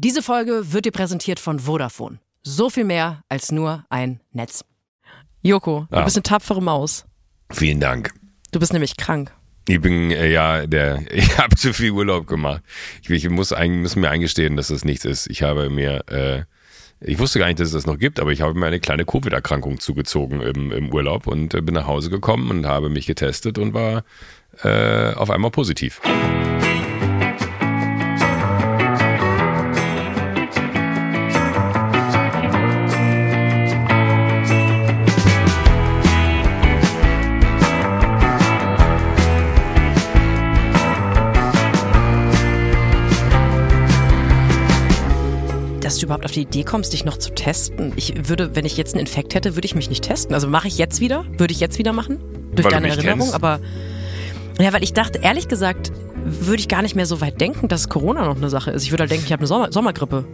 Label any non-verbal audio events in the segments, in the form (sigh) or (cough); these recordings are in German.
Diese Folge wird dir präsentiert von Vodafone. So viel mehr als nur ein Netz. Joko, du Ah. bist eine tapfere Maus. Vielen Dank. Du bist nämlich krank. Ich bin äh, ja der, (laughs) ich habe zu viel Urlaub gemacht. Ich, ich muss, ein, muss mir eingestehen, dass das nichts ist. Ich habe mir, äh, ich wusste gar nicht, dass es das noch gibt, aber ich habe mir eine kleine Covid-Erkrankung zugezogen im, im Urlaub und äh, bin nach Hause gekommen und habe mich getestet und war äh, auf einmal positiv. Dass du überhaupt auf die Idee kommst, dich noch zu testen. Ich würde, wenn ich jetzt einen Infekt hätte, würde ich mich nicht testen. Also mache ich jetzt wieder? Würde ich jetzt wieder machen? Durch Weil deine Erinnerung, kennst? aber. Ja, weil ich dachte, ehrlich gesagt, würde ich gar nicht mehr so weit denken, dass Corona noch eine Sache ist. Ich würde halt denken, ich habe eine Sommer Sommergrippe.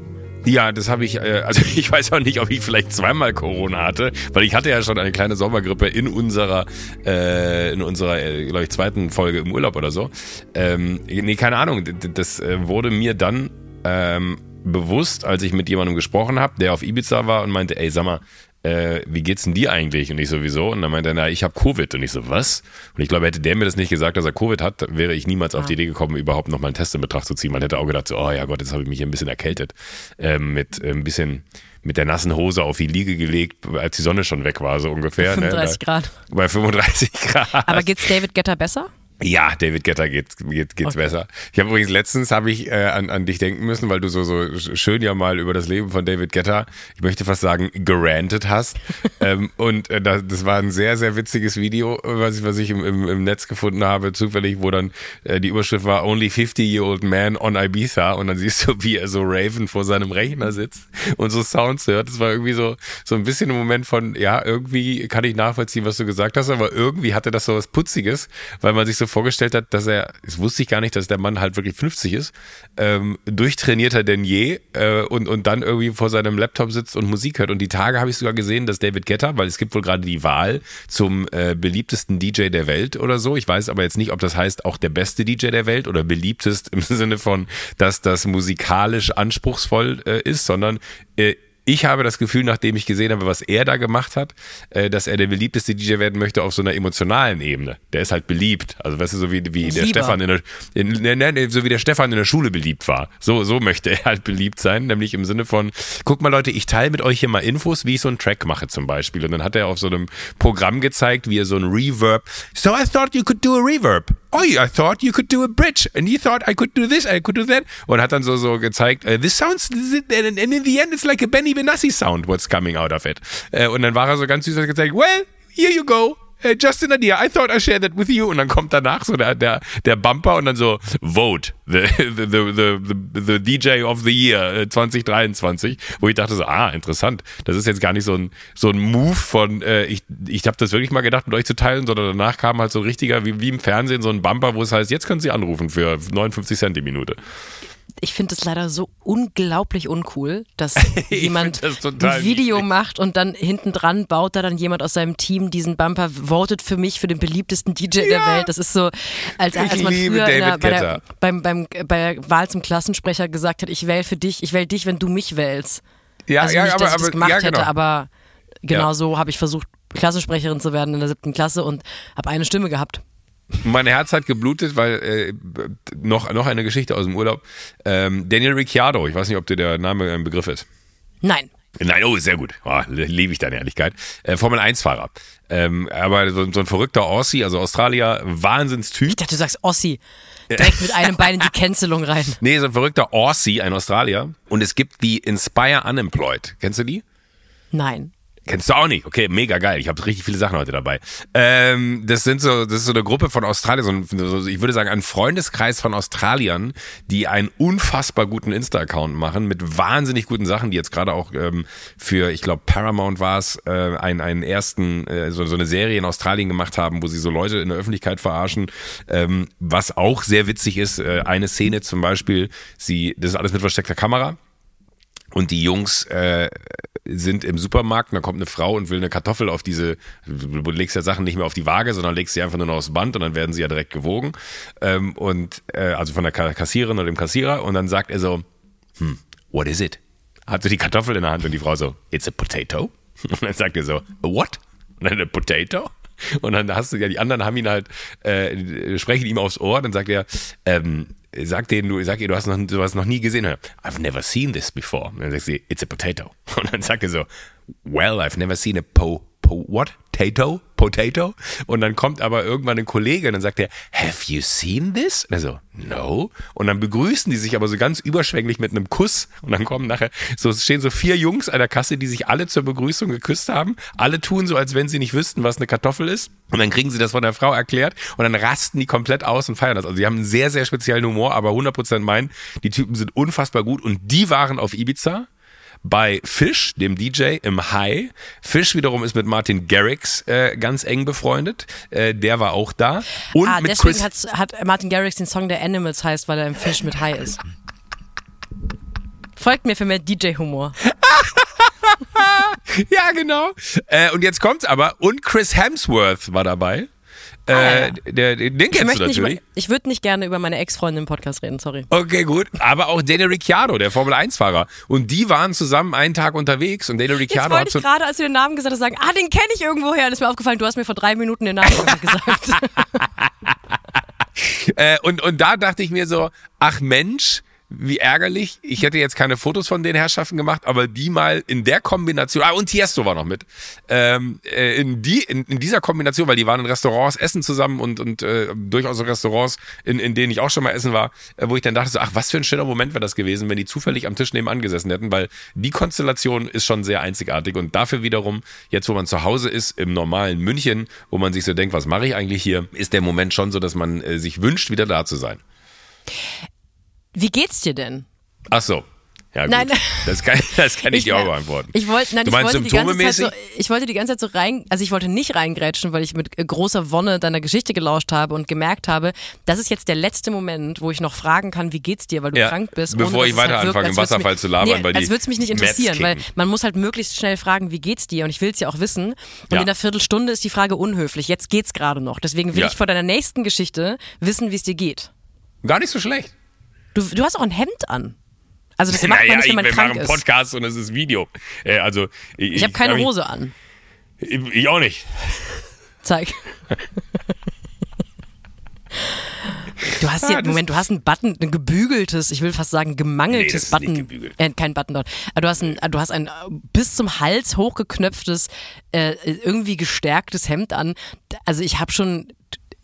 Ja, das habe ich, äh, also (laughs) ich weiß auch nicht, ob ich vielleicht zweimal Corona hatte, weil ich hatte ja schon eine kleine Sommergrippe in unserer, äh, in unserer, äh, glaube ich, zweiten Folge im Urlaub oder so. Ähm, nee, keine Ahnung, das äh, wurde mir dann ähm, bewusst, als ich mit jemandem gesprochen habe, der auf Ibiza war und meinte, ey, sag mal, äh, wie geht's denn dir eigentlich? Und ich sowieso. Und dann meinte er, na, ich habe Covid. Und ich so, was? Und ich glaube, hätte der mir das nicht gesagt, dass er Covid hat, wäre ich niemals auf die Idee gekommen, überhaupt noch mal einen Test in Betracht zu ziehen. Man hätte auch gedacht, so, oh ja Gott, jetzt habe ich mich hier ein bisschen erkältet. Ähm, mit äh, ein bisschen mit der nassen Hose auf die Liege gelegt, als die Sonne schon weg war, so ungefähr. 35 ne? Grad. Bei 35 Grad. Aber geht's David Getter besser? Ja, David Getter geht, geht, geht's Okay. besser. Ich habe übrigens letztens habe ich äh, an, an dich denken müssen, weil du so so sch- schön ja mal über das Leben von David Getter, ich möchte fast sagen, gerantet hast. (laughs) ähm, und äh, das, das war ein sehr sehr witziges Video, was ich was ich im, im, im Netz gefunden habe, zufällig, wo dann äh, die Überschrift war Only 50 year old man on Ibiza und dann siehst du, wie er so Raven vor seinem Rechner sitzt und so Sounds hört. Das war irgendwie so so ein bisschen ein Moment von ja irgendwie kann ich nachvollziehen, was du gesagt hast, aber irgendwie hatte das so was Putziges, weil man sich so vorgestellt hat, dass er, das wusste ich gar nicht, dass der Mann halt wirklich 50 ist, ähm, durchtrainierter denn je äh, und, und dann irgendwie vor seinem Laptop sitzt und Musik hört. Und die Tage habe ich sogar gesehen, dass David Guetta, weil es gibt wohl gerade die Wahl zum äh, beliebtesten DJ der Welt oder so. Ich weiß aber jetzt nicht, ob das heißt auch der beste DJ der Welt oder beliebtest im (laughs) Sinne von, dass das musikalisch anspruchsvoll äh, ist, sondern äh, ich habe das Gefühl, nachdem ich gesehen habe, was er da gemacht hat, äh, dass er der beliebteste DJ werden möchte auf so einer emotionalen Ebene. Der ist halt beliebt. Also weißt du, so wie, wie der. Stefan in der, in, ne, ne, so wie der Stefan in der Schule beliebt war. So, so möchte er halt beliebt sein, nämlich im Sinne von, guck mal Leute, ich teile mit euch hier mal Infos, wie ich so einen Track mache zum Beispiel. Und dann hat er auf so einem Programm gezeigt, wie er so ein Reverb, so I thought you could do a reverb. Oh, I thought you could do a bridge. And you thought I could do this, I could do that. Und hat dann so, so gezeigt, uh, this sounds, and in the end it's like a Benny Benassi sound, what's coming out of it. Äh, und dann war er so ganz süß und hat gezeigt, well, here you go. Uh, just an idea. I thought I shared that with you. Und dann kommt danach so der, der, der Bumper und dann so, vote, the, the, the, the, the, DJ of the Year äh, 2023. Wo ich dachte so, ah, interessant. Das ist jetzt gar nicht so ein, so ein Move von, äh, ich, ich habe das wirklich mal gedacht, mit euch zu teilen, sondern danach kam halt so ein richtiger, wie, wie im Fernsehen, so ein Bumper, wo es heißt, jetzt können Sie anrufen für 59 Cent die Minute. Ich finde es leider so unglaublich uncool, dass (laughs) jemand das ein Video niedlich. macht und dann hinten dran baut da dann jemand aus seinem Team diesen Bumper, votet für mich für den beliebtesten DJ der Ja. Welt. Das ist so, als, als man früher der, bei, der, beim, beim, bei der Wahl zum Klassensprecher gesagt hat, ich wähle für dich, ich wähle dich, wenn du mich wählst. Ja, also ja, nicht, aber, dass ich das gemacht ja, genau. hätte, aber genau Ja. so habe ich versucht, Klassensprecherin zu werden in der siebten Klasse und habe eine Stimme gehabt. Mein Herz hat geblutet, weil äh, noch, noch eine Geschichte aus dem Urlaub. Ähm, Daniel Ricciardo, ich weiß nicht, ob dir der Name ein Begriff ist. Nein. Nein, oh, sehr gut. Oh, liebe ich deine Ehrlichkeit. Äh, Formel 1-Fahrer. Ähm, aber so, so ein verrückter Aussie, also Australier, Wahnsinnstyp. Ich dachte, du sagst Ossi. Direkt mit einem Bein in die Cancelung rein. (laughs) Nee, so ein verrückter Aussie, ein Australier. Und es gibt die Inspire Unemployed. Kennst du die? Nein. Kennst du auch nicht? Okay, mega geil. Ich habe richtig viele Sachen heute dabei. Ähm, das sind so, das ist so eine Gruppe von Australiern, so ich würde sagen, ein Freundeskreis von Australiern, die einen unfassbar guten Insta-Account machen mit wahnsinnig guten Sachen, die jetzt gerade auch ähm, für, ich glaube, Paramount war es, äh, einen, einen ersten, äh, so, so eine Serie in Australien gemacht haben, wo sie so Leute in der Öffentlichkeit verarschen. Ähm, was auch sehr witzig ist, äh, eine Szene zum Beispiel, sie, das ist alles mit versteckter Kamera. Und die Jungs äh, sind im Supermarkt und da kommt eine Frau und will eine Kartoffel auf diese, du legst ja Sachen nicht mehr auf die Waage, sondern legst sie einfach nur noch aufs Band und dann werden sie ja direkt gewogen. Ähm, und äh, also von der Ka- Kassiererin oder dem Kassierer und dann sagt er so, hm, what is it? Hat so die Kartoffel in der Hand und die Frau so, it's a potato. Und dann sagt er so, what? Und dann a potato? Und dann hast du ja, die anderen haben ihn halt, äh, sprechen ihm aufs Ohr, dann sagt er, ähm, sag denen, du, sag ihr, du hast noch, sowas noch nie gesehen. I've never seen this before. Und dann sagt sie, it's a potato. (laughs) Und dann sagt er so, well, I've never seen a po, po, what? Tato? Potato? Und dann kommt aber irgendwann ein Kollege und dann sagt er, have you seen this? Und er so, no. Und dann begrüßen die sich aber so ganz überschwänglich mit einem Kuss und dann kommen nachher, so stehen so vier Jungs an der Kasse, die sich alle zur Begrüßung geküsst haben. Alle tun so, als wenn sie nicht wüssten, was eine Kartoffel ist. Und dann kriegen sie das von der Frau erklärt und dann rasten die komplett aus und feiern das. Also die haben einen sehr, sehr speziellen Humor, aber 100% meinen, die Typen sind unfassbar gut und die waren auf Ibiza bei Fish, dem DJ im High. Fish wiederum ist mit Martin Garrix äh, ganz eng befreundet. Äh, der war auch da. Und ah, mit deswegen Chris hat, Martin Garrix den Song der Animals heißt, weil er im Fish mit High ist. Folgt mir für mehr DJ-Humor. (laughs) ja, genau. Äh, und jetzt kommt's aber. Und Chris Hemsworth war dabei. Äh, Ah, der, den Ich, kennst du nicht, natürlich. über- ich würde nicht gerne über meine Ex-Freundin im Podcast reden, sorry. Okay, gut. Aber auch Daniel Ricciardo, der Formel-1-Fahrer. Und die waren zusammen einen Tag unterwegs und Daniel Jetzt Ricciardo hat wollte ich gerade, als du den Namen gesagt hast, sagen, ah, den kenne ich irgendwoher. Und ist mir aufgefallen, du hast mir vor drei Minuten den Namen (laughs) gesagt. (laughs) Äh, und, und da dachte ich mir so, ach Mensch, wie ärgerlich. Ich hätte jetzt keine Fotos von den Herrschaften gemacht, aber die mal in der Kombination, ah, und Tiesto war noch mit, ähm, äh, in, die, in, in dieser Kombination, weil die waren in Restaurants essen zusammen und, und äh, durchaus auch Restaurants, in, in denen ich auch schon mal essen war, äh, wo ich dann dachte so, ach, was für ein schöner Moment wäre das gewesen, wenn die zufällig am Tisch nebenan gesessen hätten, weil die Konstellation ist schon sehr einzigartig und dafür wiederum, jetzt wo man zu Hause ist, im normalen München, wo man sich so denkt, was mache ich eigentlich hier, ist der Moment schon so, dass man äh, sich wünscht, wieder da zu sein. Wie geht's dir denn? Ach so. Ja, gut. Nein. Das kann, das kann ich, (laughs) Ich- dir auch beantworten. Ich wollte, nein, Du ich meinst wollte die ganze Zeit so, symptomemäßig? ich wollte die ganze Zeit so rein, also ich wollte nicht reingrätschen, weil ich mit großer Wonne deiner Geschichte gelauscht habe und gemerkt habe, das ist jetzt der letzte Moment, wo ich noch fragen kann, wie geht's dir, weil du Ja, krank bist. bevor ich es weiter halt anfange, im Wasserfall mich- zu labern, nee, weil die als würde es mich nicht interessieren, weil man muss halt möglichst schnell fragen, wie geht's dir und ich will es ja auch wissen. Und Ja. in einer Viertelstunde ist die Frage unhöflich. Jetzt geht's gerade noch. Deswegen will Ja. ich vor deiner nächsten Geschichte wissen, wie es dir geht. Gar nicht so schlecht. Du, du hast auch ein Hemd an. Also das (laughs) macht man naja, nicht, ich, wenn man wir krank machen ist. Podcast und es ist Video. Äh, also, ich, Ich habe keine mich- Hose an. Ich, ich auch nicht. Zeig. Du hast hier, Ah, Moment, du hast ein Button, ein gebügeltes, ich will fast sagen Nee, gemangeltes nicht Button. Äh, kein Button dort. Aber du hast ein, du hast ein bis zum Hals hochgeknöpftes, äh, irgendwie gestärktes Hemd an. Also ich habe schon,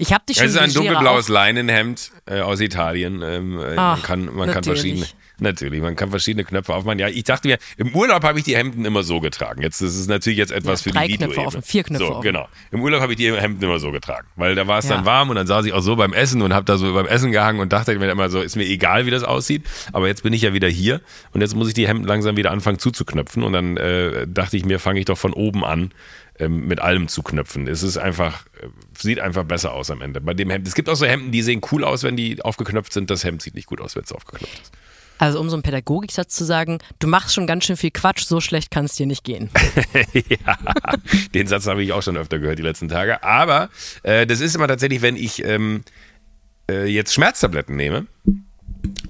ich habe dich schon Es ist ein dunkelblaues Leinenhemd äh, aus Italien. Ähm, äh, Ach, man kann, man kann natürlich. verschiedene, natürlich, man kann verschiedene Knöpfe aufmachen. Ja, ich dachte mir, im Urlaub habe ich die Hemden immer so getragen. Jetzt, das ist natürlich jetzt etwas Ja, für drei die Knöpfe offen, vier Knöpfe so, offen. genau. Im Urlaub habe ich die Hemden immer so getragen, weil da war es Ja. dann warm und dann saß ich auch so beim Essen und habe da so beim Essen gehangen und dachte mir immer so, ist mir egal, wie das aussieht. Aber jetzt bin ich ja wieder hier und jetzt muss ich die Hemden langsam wieder anfangen zuzuknöpfen und dann äh, dachte ich mir, fange ich doch von oben an ähm, mit allem zu knöpfen. Es ist einfach, äh, sieht einfach besser aus am Ende. Bei dem Hemd. Es gibt auch so Hemden, die sehen cool aus, wenn die aufgeknöpft sind. Das Hemd sieht nicht gut aus, wenn es aufgeknöpft ist. Also um so einen Pädagogiksatz zu sagen, du machst schon ganz schön viel Quatsch, so schlecht kann es dir nicht gehen. (laughs) ja, den Satz habe ich auch schon öfter gehört die letzten Tage. Aber äh, das ist immer tatsächlich, wenn ich ähm, äh, jetzt Schmerztabletten nehme,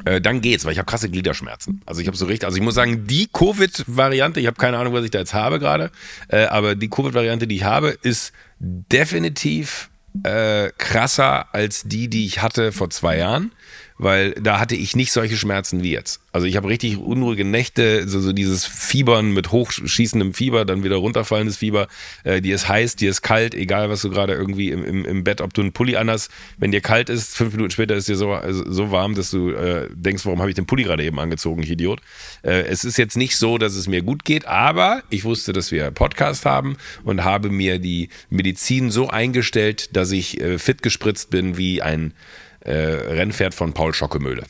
äh, dann geht's, weil ich habe krasse Gliederschmerzen. Also ich habe so richtig, also ich muss sagen, die Covid-Variante, ich habe keine Ahnung, was ich da jetzt habe gerade, äh, aber die Covid-Variante, die ich habe, ist definitiv äh, krasser als die, die ich hatte vor zwei Jahren, weil da hatte ich nicht solche Schmerzen wie jetzt. Also ich habe richtig unruhige Nächte, so, so dieses Fiebern mit hochschießendem Fieber, dann wieder runterfallendes Fieber, äh, dir ist heiß, dir ist kalt, egal was du gerade irgendwie im, im, im Bett, ob du einen Pulli anhast, wenn dir kalt ist, fünf Minuten später ist dir so, also so warm, dass du äh, denkst, warum habe ich den Pulli gerade eben angezogen, ich Idiot. Äh, es ist jetzt nicht so, dass es mir gut geht, aber ich wusste, dass wir Podcast haben und habe mir die Medizin so eingestellt, dass ich äh, fit gespritzt bin wie ein äh, Rennpferd von Paul Schockemöhle.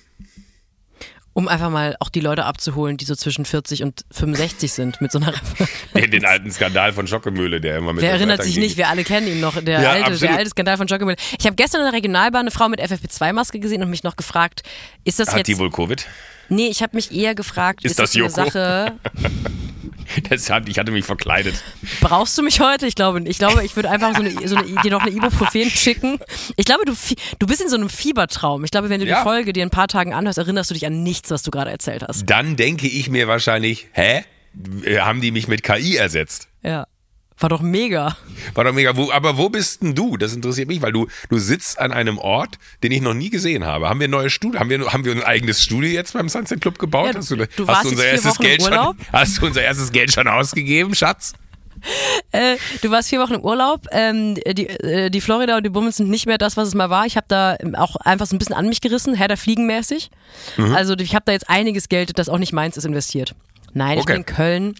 Um einfach mal auch die Leute abzuholen, die so zwischen 40 und 65 sind mit so einer (laughs) Den, den alten Skandal von Schockemöhle, der immer mit Wer erinnert sich nicht? Wir alle kennen ihn noch. Der, Ja, alte, der alte Skandal von Schockemüll. Ich habe gestern in der Regionalbahn eine Frau mit FFP2-Maske gesehen und mich noch gefragt, ist das Hat jetzt... die wohl Covid? nee, ich habe mich eher gefragt, Ist ist, das das, eine? Sache... (laughs) (laughs) Das hat, ich hatte mich verkleidet. Brauchst du mich heute? Ich glaube, ich glaube, ich würde einfach so eine, so eine, dir noch eine Ibuprofen schicken. Ich glaube, du, du bist in so einem Fiebertraum. Ich glaube, wenn du Ja. die Folge dir ein paar Tagen anhörst, erinnerst du dich an nichts, was du gerade erzählt hast. Dann denke ich mir wahrscheinlich, hä? Haben die mich mit KI ersetzt? Ja. War doch mega. War doch mega. Wo, aber wo bist denn du? Das interessiert mich, weil du, du sitzt an einem Ort, den ich noch nie gesehen habe. Haben wir ein neues Studio? Haben wir, haben wir ein eigenes Studio jetzt beim Sunset Club gebaut? Ja, hast du, du hast warst du unser erstes Wochen Geld schon, hast du unser erstes Geld schon ausgegeben, Schatz? Äh, du warst vier Wochen im Urlaub. Ähm, die, äh, die Florida und die Bummels sind nicht mehr das, was es mal war. Ich habe da auch einfach so ein bisschen an mich gerissen, Herr der Fliegenmäßig. Mhm. Also ich habe da jetzt einiges Geld, das auch nicht meins ist, investiert. Nein, ich Okay. bin in Köln.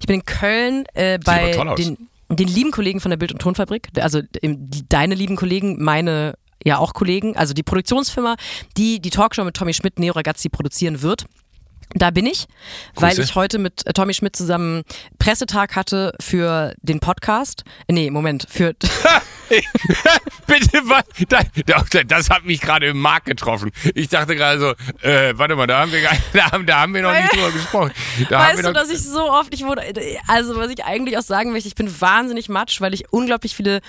Ich bin in Köln äh, bei den, den lieben Kollegen von der Bild- und Tonfabrik. Also im- die, deine lieben Kollegen, meine ja auch Kollegen. Also die Produktionsfirma, die die Talkshow mit Tommy Schmidt, Neo Ragazzi produzieren wird. Da bin ich, weil Grüße. ich heute mit äh, Tommy Schmidt zusammen Pressetag hatte für den Podcast. Äh, Nee, Moment, für (laughs) (laughs) (laughs) Bitte, was? Das, hat mich gerade im Markt getroffen. Ich dachte gerade so, äh, warte mal, da haben wir, da haben, da haben wir noch nicht drüber gesprochen. Da Weißt du, dass ich so oft, ich wurde, also was ich eigentlich auch sagen möchte, ich bin wahnsinnig matsch, weil ich unglaublich viele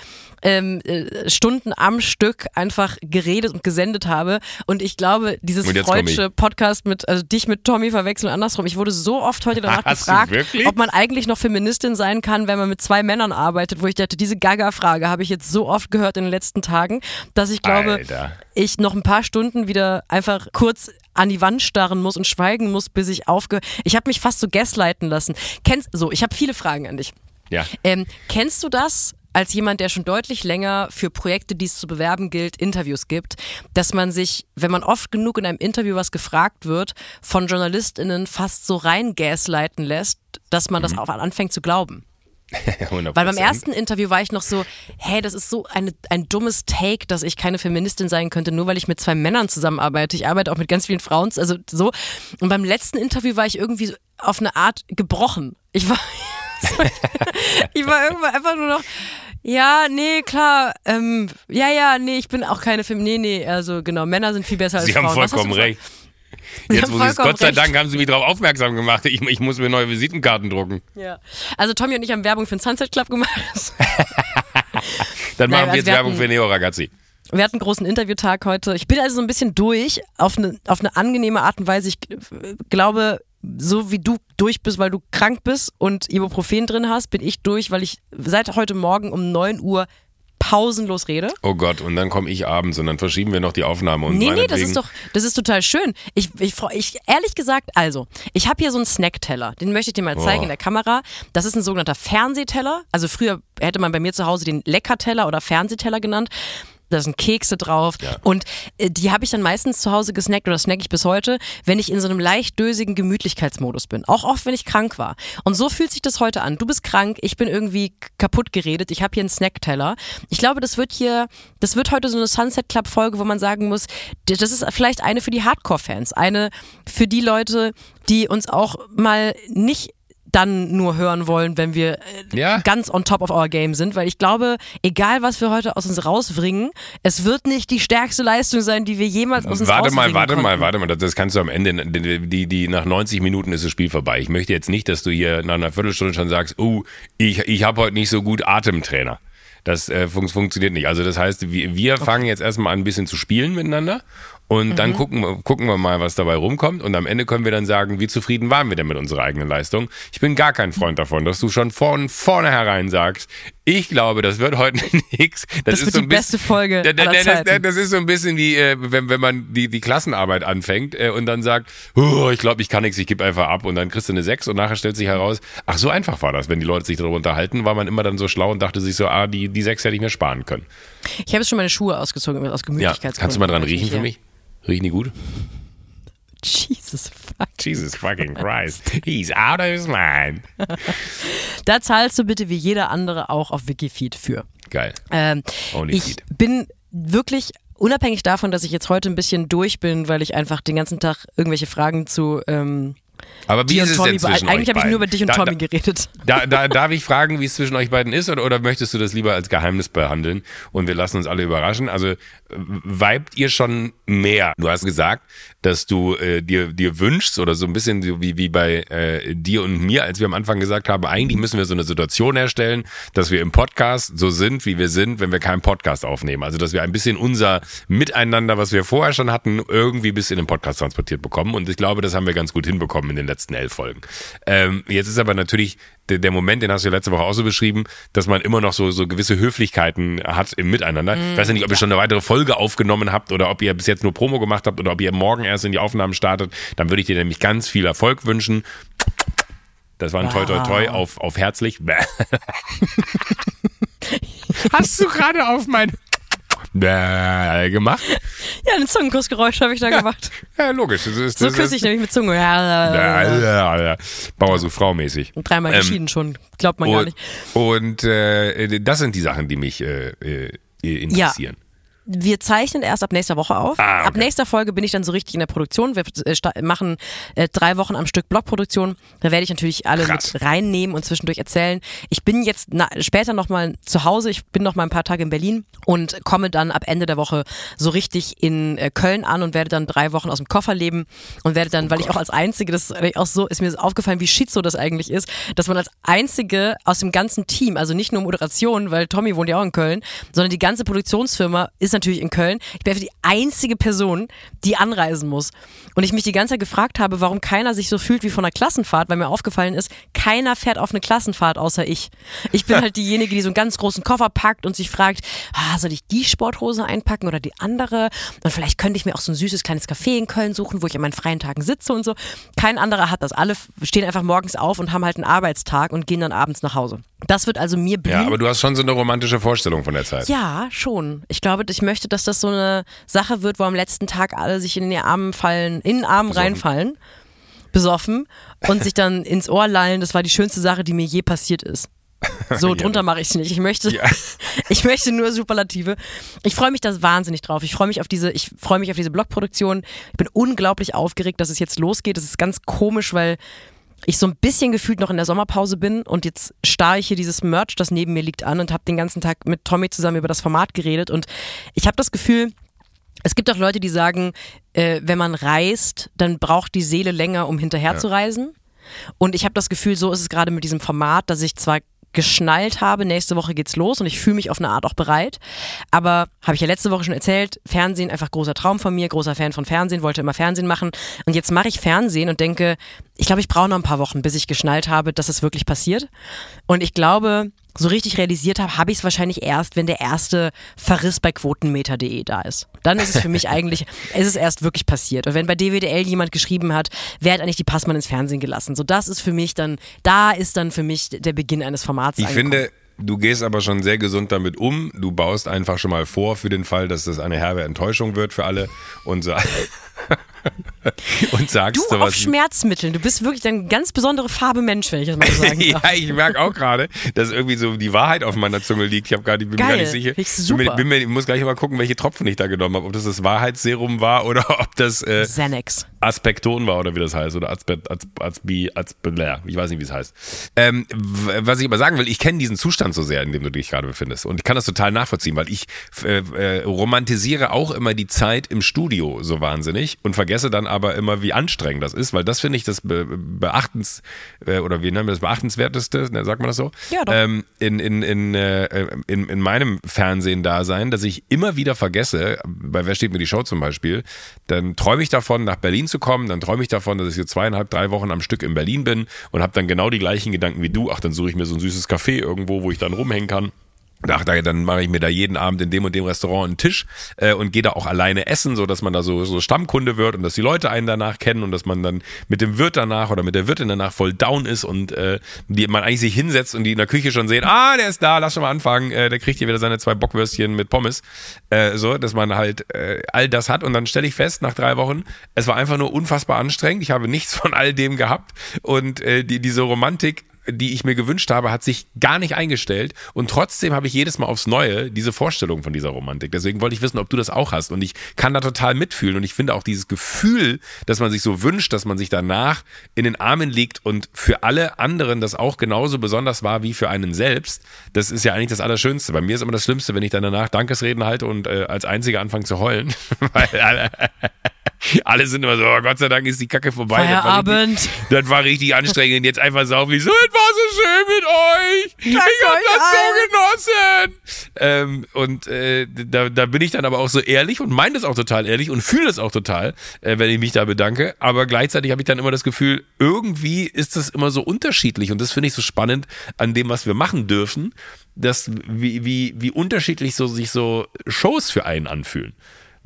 ähm, äh, Stunden am Stück einfach geredet und gesendet habe. Und ich glaube, dieses freudsche Podcast mit, also dich mit Tommy verwechseln und andersrum. Ich wurde so oft heute danach Hast gefragt, ob man eigentlich noch Feministin sein kann, wenn man mit zwei Männern arbeitet, wo ich dachte, diese Gaga-Frage habe ich jetzt so oft gehört in den letzten Tagen, dass ich glaube, Alter. ich noch ein paar Stunden wieder einfach kurz an die Wand starren muss und schweigen muss, bis ich aufge... Ich habe mich fast so gaslighten lassen. Kennst so, ich habe viele Fragen an dich. ja. Ähm, kennst du das als jemand, der schon deutlich länger für Projekte, die es zu bewerben gilt, Interviews gibt, dass man sich, wenn man oft genug in einem Interview was gefragt wird, von JournalistInnen fast so rein gaslighten lässt, dass man das auch anfängt zu glauben? (laughs) 100%. Weil beim ersten Interview war ich noch so, hey, das ist so eine, ein dummes Take, dass ich keine Feministin sein könnte, nur weil ich mit zwei Männern zusammenarbeite. Ich arbeite auch mit ganz vielen Frauen, also so. Und beim letzten Interview war ich irgendwie auf eine Art gebrochen. Ich war, (laughs) (laughs) ich war irgendwann einfach nur noch, ja, nee, klar, ähm, ja, ja, nee, ich bin auch keine Feministin, nee, nee, also genau, Männer sind viel besser als Sie Frauen. haben hast du vollkommen recht. Sie Jetzt, haben wo Sie es, Gott sei recht. Dank, haben Sie mich darauf aufmerksam gemacht. Ich, ich muss mir neue Visitenkarten drucken. Ja. Also Tommy und ich haben Werbung für den Sunset Club gemacht. (laughs) Dann Nein, machen wir also jetzt wir Werbung hatten- für Neo Ragazzi. Wir hatten einen großen Interviewtag heute. Ich bin also so ein bisschen durch, auf eine, auf eine angenehme Art und Weise. Ich äh, glaube, so wie du durch bist, weil du krank bist und Ibuprofen drin hast, bin ich durch, weil ich seit heute Morgen um 9 Uhr pausenlos rede. Oh Gott, und dann komme ich abends und dann verschieben wir noch die Aufnahme. Und Nee, nee, das ist doch, das ist total schön. Ich, ich, ich ehrlich gesagt, also, ich habe hier so einen Snackteller, den möchte ich dir mal zeigen Oh. in der Kamera. Das ist ein sogenannter Fernsehteller. Also früher hätte man bei mir zu Hause den Leckerteller oder Fernsehteller genannt. Da sind Kekse drauf Ja. und äh, die habe ich dann meistens zu Hause gesnackt oder snack ich bis heute, wenn ich in so einem leicht dösigen Gemütlichkeitsmodus bin. Auch oft, wenn ich krank war. Und so fühlt sich das heute an. Du bist krank, ich bin irgendwie kaputt geredet, ich habe hier einen Snackteller. Ich glaube, das wird hier, das wird heute so eine Sunset Club Folge, wo man sagen muss, das ist vielleicht eine für die Hardcore-Fans, eine für die Leute, die uns auch mal nicht dann nur hören wollen, wenn wir äh, Ja. ganz on top of our game sind, weil ich glaube, egal was wir heute aus uns rausbringen, es wird nicht die stärkste Leistung sein, die wir jemals aus uns Warte mal, rausbringen warte konnten. mal, warte mal. Das, das kannst du am Ende, die, die, die, nach 90 Minuten ist das Spiel vorbei. Ich möchte jetzt nicht, dass du hier nach einer Viertelstunde schon sagst, oh, ich, ich habe heute nicht so gut Atemtrainer. Das äh, fun funktioniert nicht. Also das heißt, wir, wir fangen jetzt erstmal an, ein bisschen zu spielen miteinander und dann gucken, wir- gucken wir mal, was dabei rumkommt und am Ende können wir dann sagen, wie zufrieden waren wir denn mit unserer eigenen Leistung. Ich bin gar kein Freund davon, dass du schon von vornherein sagst, ich glaube, das wird heute (laughs) nichts. Das wird die beste Folge Da- da- das, das ist so ein bisschen wie, äh, wenn, wenn man die, die Klassenarbeit anfängt äh, und dann sagt, oh, ich glaube, ich kann nichts, ich gebe einfach ab und dann kriegst du eine 6 und nachher stellt sich heraus, ach, so einfach war das. Wenn die Leute sich darüber unterhalten, war man immer dann so schlau und dachte sich so, ah, die, die 6 hätte ich mir sparen können. Ich habe jetzt schon meine Schuhe ausgezogen aus Ja, Gemütlichkeitsgründen. kannst du mal dran riechen für mich? Riechen die gut? Jesus fuck. Jesus fucking Christ. He's out of his mind. (laughs) Da zahlst du bitte wie jeder andere auch auf Wikifeed für. Geil. Ähm, ich feed. bin wirklich unabhängig davon, dass ich jetzt heute ein bisschen durch bin, weil ich einfach den ganzen Tag irgendwelche Fragen zu ähm, Aber wie ist es Tommy denn zwischen Eigentlich habe ich nur über dich und da, Tommy geredet. Da, da, darf ich fragen, wie es zwischen euch beiden ist oder, oder möchtest du das lieber als Geheimnis behandeln und wir lassen uns alle überraschen? Also weibt ihr schon mehr? Du hast gesagt, dass du äh, dir, dir wünschst oder so ein bisschen so wie, wie bei äh, dir und mir, als wir am Anfang gesagt haben, eigentlich müssen wir so eine Situation herstellen, dass wir im Podcast so sind, wie wir sind, wenn wir keinen Podcast aufnehmen. Also dass wir ein bisschen unser Miteinander, was wir vorher schon hatten, irgendwie bis in den Podcast transportiert bekommen. Und ich glaube, das haben wir ganz gut hinbekommen in den letzten elf Folgen. Ähm, jetzt ist aber natürlich der, der Moment, den hast du ja letzte Woche auch so beschrieben, dass man immer noch so, so gewisse Höflichkeiten hat im Miteinander. ich weiß ja nicht, ob ihr schon eine weitere Folge aufgenommen habt oder ob ihr bis jetzt nur Promo gemacht habt oder ob ihr morgen erst in die Aufnahmen startet. Dann würde ich dir nämlich ganz viel Erfolg wünschen. Das war ein Toi Toi Toi auf, auf herzlich. (laughs) Hast du gerade auf mein gemacht? Ja, ein Zungenkussgeräusch habe ich da gemacht. Ja, logisch. Das ist, So das küsse ich nämlich mit Zunge. Ja, ja, ja, ja. Bauer so Frau mäßig. Dreimal Ähm, geschieden schon. Glaubt man gar Und, nicht. und äh, das sind die Sachen, die mich äh, äh, interessieren. Wir zeichnen erst ab nächster Woche auf. Ah, okay. Ab nächster Folge bin ich dann so richtig in der Produktion. Wir äh, machen äh, drei Wochen am Stück Blockproduktion. Da werde ich natürlich alle Krass. mit reinnehmen und zwischendurch erzählen. Ich bin jetzt na, später nochmal zu Hause. Ich bin noch mal ein paar Tage in Berlin und komme dann ab Ende der Woche so richtig in äh, Köln an und werde dann drei Wochen aus dem Koffer leben und werde dann, weil ich auch als Einzige, das auch so, ist mir aufgefallen, wie schizo das eigentlich ist, dass man als Einzige aus dem ganzen Team, also nicht nur Moderation, weil Tommy wohnt ja auch in Köln, sondern die ganze Produktionsfirma ist natürlich in Köln. Ich bin einfach die einzige Person, die anreisen muss. Und ich mich die ganze Zeit gefragt habe, warum keiner sich so fühlt wie von einer Klassenfahrt, weil mir aufgefallen ist, keiner fährt auf eine Klassenfahrt außer ich. Ich bin (laughs) halt diejenige, die so einen ganz großen Koffer packt und sich fragt, ah, soll ich die Sporthose einpacken oder die andere? Und vielleicht könnte ich mir auch so ein süßes kleines Café in Köln suchen, wo ich an meinen freien Tagen sitze und so. Kein anderer hat das. Alle stehen einfach morgens auf und haben halt einen Arbeitstag und gehen dann abends nach Hause. Das wird also mir blühen. Ja, aber du hast schon so eine romantische Vorstellung von der Zeit. Ja, schon. Ich glaube, ich möchte, dass das so eine Sache wird, wo am letzten Tag alle sich in die Armen fallen, in den Arm Besoffen. reinfallen, besoffen und sich dann (laughs) ins Ohr lallen. Das war die schönste Sache, die mir je passiert ist. So, (laughs) drunter mache ich es nicht. Ich möchte, Ja. (laughs) ich möchte nur Superlative. Ich freue mich da wahnsinnig drauf. Ich freue mich auf diese, ich freue mich auf diese Blogproduktion. Ich bin unglaublich aufgeregt, dass es jetzt losgeht. Das ist ganz komisch, weil ich so ein bisschen gefühlt noch in der Sommerpause bin und jetzt starre ich hier dieses Merch, das neben mir liegt, an und habe den ganzen Tag mit Tommy zusammen über das Format geredet und ich habe das Gefühl, es gibt auch Leute, die sagen, äh, wenn man reist, dann braucht die Seele länger, um hinterher zu reisen. Und ich habe das Gefühl, so ist es gerade mit diesem Format, dass ich zwar geschnallt habe, nächste Woche geht's los und ich fühle mich auf eine Art auch bereit. Aber habe ich ja letzte Woche schon erzählt, Fernsehen einfach großer Traum von mir, großer Fan von Fernsehen, wollte immer Fernsehen machen. Und jetzt mache ich Fernsehen und denke, ich glaube, ich brauche noch ein paar Wochen, bis ich geschnallt habe, dass es wirklich passiert. Und ich glaube, so richtig realisiert habe, habe ich es wahrscheinlich erst, wenn der erste Verriss bei quotenmeter.de da ist. Dann ist es für mich (laughs) eigentlich, ist es erst wirklich passiert. Und wenn bei DWDL jemand geschrieben hat, wer hat eigentlich die Passmann ins Fernsehen gelassen? So, das ist für mich dann, da ist dann für mich der Beginn eines Formats. Ich angekommen. finde, du gehst aber schon sehr gesund damit um. Du baust einfach schon mal vor für den Fall, dass das eine herbe Enttäuschung wird für alle und, sa (laughs) (laughs) und sagst Du sowas. auf Schmerzmitteln, du bist wirklich eine ganz besondere Farbe Mensch, wenn ich das mal so sagen (laughs) darf. ja, ich merke auch gerade, dass irgendwie so die Wahrheit auf meiner Zunge liegt. Ich hab grad, ich bin mir gar Geil, nicht sicher. ich super. bin mir, ich muss gleich mal gucken, welche Tropfen ich da genommen habe. Ob das das Wahrheitsserum war oder (laughs) ob das äh, Xanax. Aspekton war oder wie das heißt. Oder Azbet, Az, Azbi, Azbelär. Ich weiß nicht, wie es heißt. Ähm, was ich aber sagen will, ich kenne diesen Zustand so sehr, in dem du dich gerade befindest. Und ich kann das total nachvollziehen, weil ich äh, äh, romantisiere auch immer die Zeit im Studio so wahnsinnig und vergesse dann aber immer, wie anstrengend das ist, weil das finde ich das be beachtens äh, oder wie nennen wir das beachtenswerteste, ne, sagt man das so? Ja, doch. Ähm, in, in, in, äh, in, in meinem Fernsehen-Dasein, dass ich immer wieder vergesse, bei Wer steht mir die Show zum Beispiel, dann träume ich davon, nach Berlin zu kommen, dann träume ich davon, dass ich so zweieinhalb, drei Wochen am Stück in Berlin bin und habe dann genau die gleichen Gedanken wie du. Ach, dann suche ich mir so ein süßes Café irgendwo, wo ich dann rumhängen kann. Ach, da, dann mache ich mir da jeden Abend in dem und dem Restaurant einen Tisch äh, und gehe da auch alleine essen, so dass man da so, so Stammkunde wird und dass die Leute einen danach kennen und dass man dann mit dem Wirt danach oder mit der Wirtin danach voll down ist und äh, die man eigentlich sich hinsetzt und die in der Küche schon sehen, ah, der ist da, lass schon mal anfangen, äh, der kriegt hier wieder seine zwei Bockwürstchen mit Pommes, äh, so, dass man halt äh, all das hat. Und dann stelle ich fest nach drei Wochen, es war einfach nur unfassbar anstrengend, ich habe nichts von all dem gehabt. Und äh, die, diese Romantik die ich mir gewünscht habe, hat sich gar nicht eingestellt. Und trotzdem habe ich jedes Mal aufs Neue diese Vorstellung von dieser Romantik. Deswegen wollte ich wissen, ob du das auch hast. Und ich kann da total mitfühlen. Und ich finde auch dieses Gefühl, dass man sich so wünscht, dass man sich danach in den Armen liegt und für alle anderen das auch genauso besonders war wie für einen selbst. Das ist ja eigentlich das Allerschönste. Bei mir ist immer das Schlimmste, wenn ich dann danach Dankesreden halte und äh, als Einziger anfange zu heulen. (laughs) Weil alle, (laughs) alle sind immer so, oh, Gott sei Dank ist die Kacke vorbei. Feierabend. Das war richtig, das war richtig anstrengend. Jetzt einfach saufen, so, es war so schön mit euch. Dank ich hab das so genossen. Ähm, und äh, da, da bin ich dann aber auch so ehrlich und meine das auch total ehrlich und fühle das auch total, äh, wenn ich mich da bedanke. Aber gleichzeitig habe ich dann immer das Gefühl, irgendwie ist das immer so unterschiedlich. Und das finde ich so spannend an dem, was wir machen dürfen, dass wie, wie, wie unterschiedlich so sich so Shows für einen anfühlen.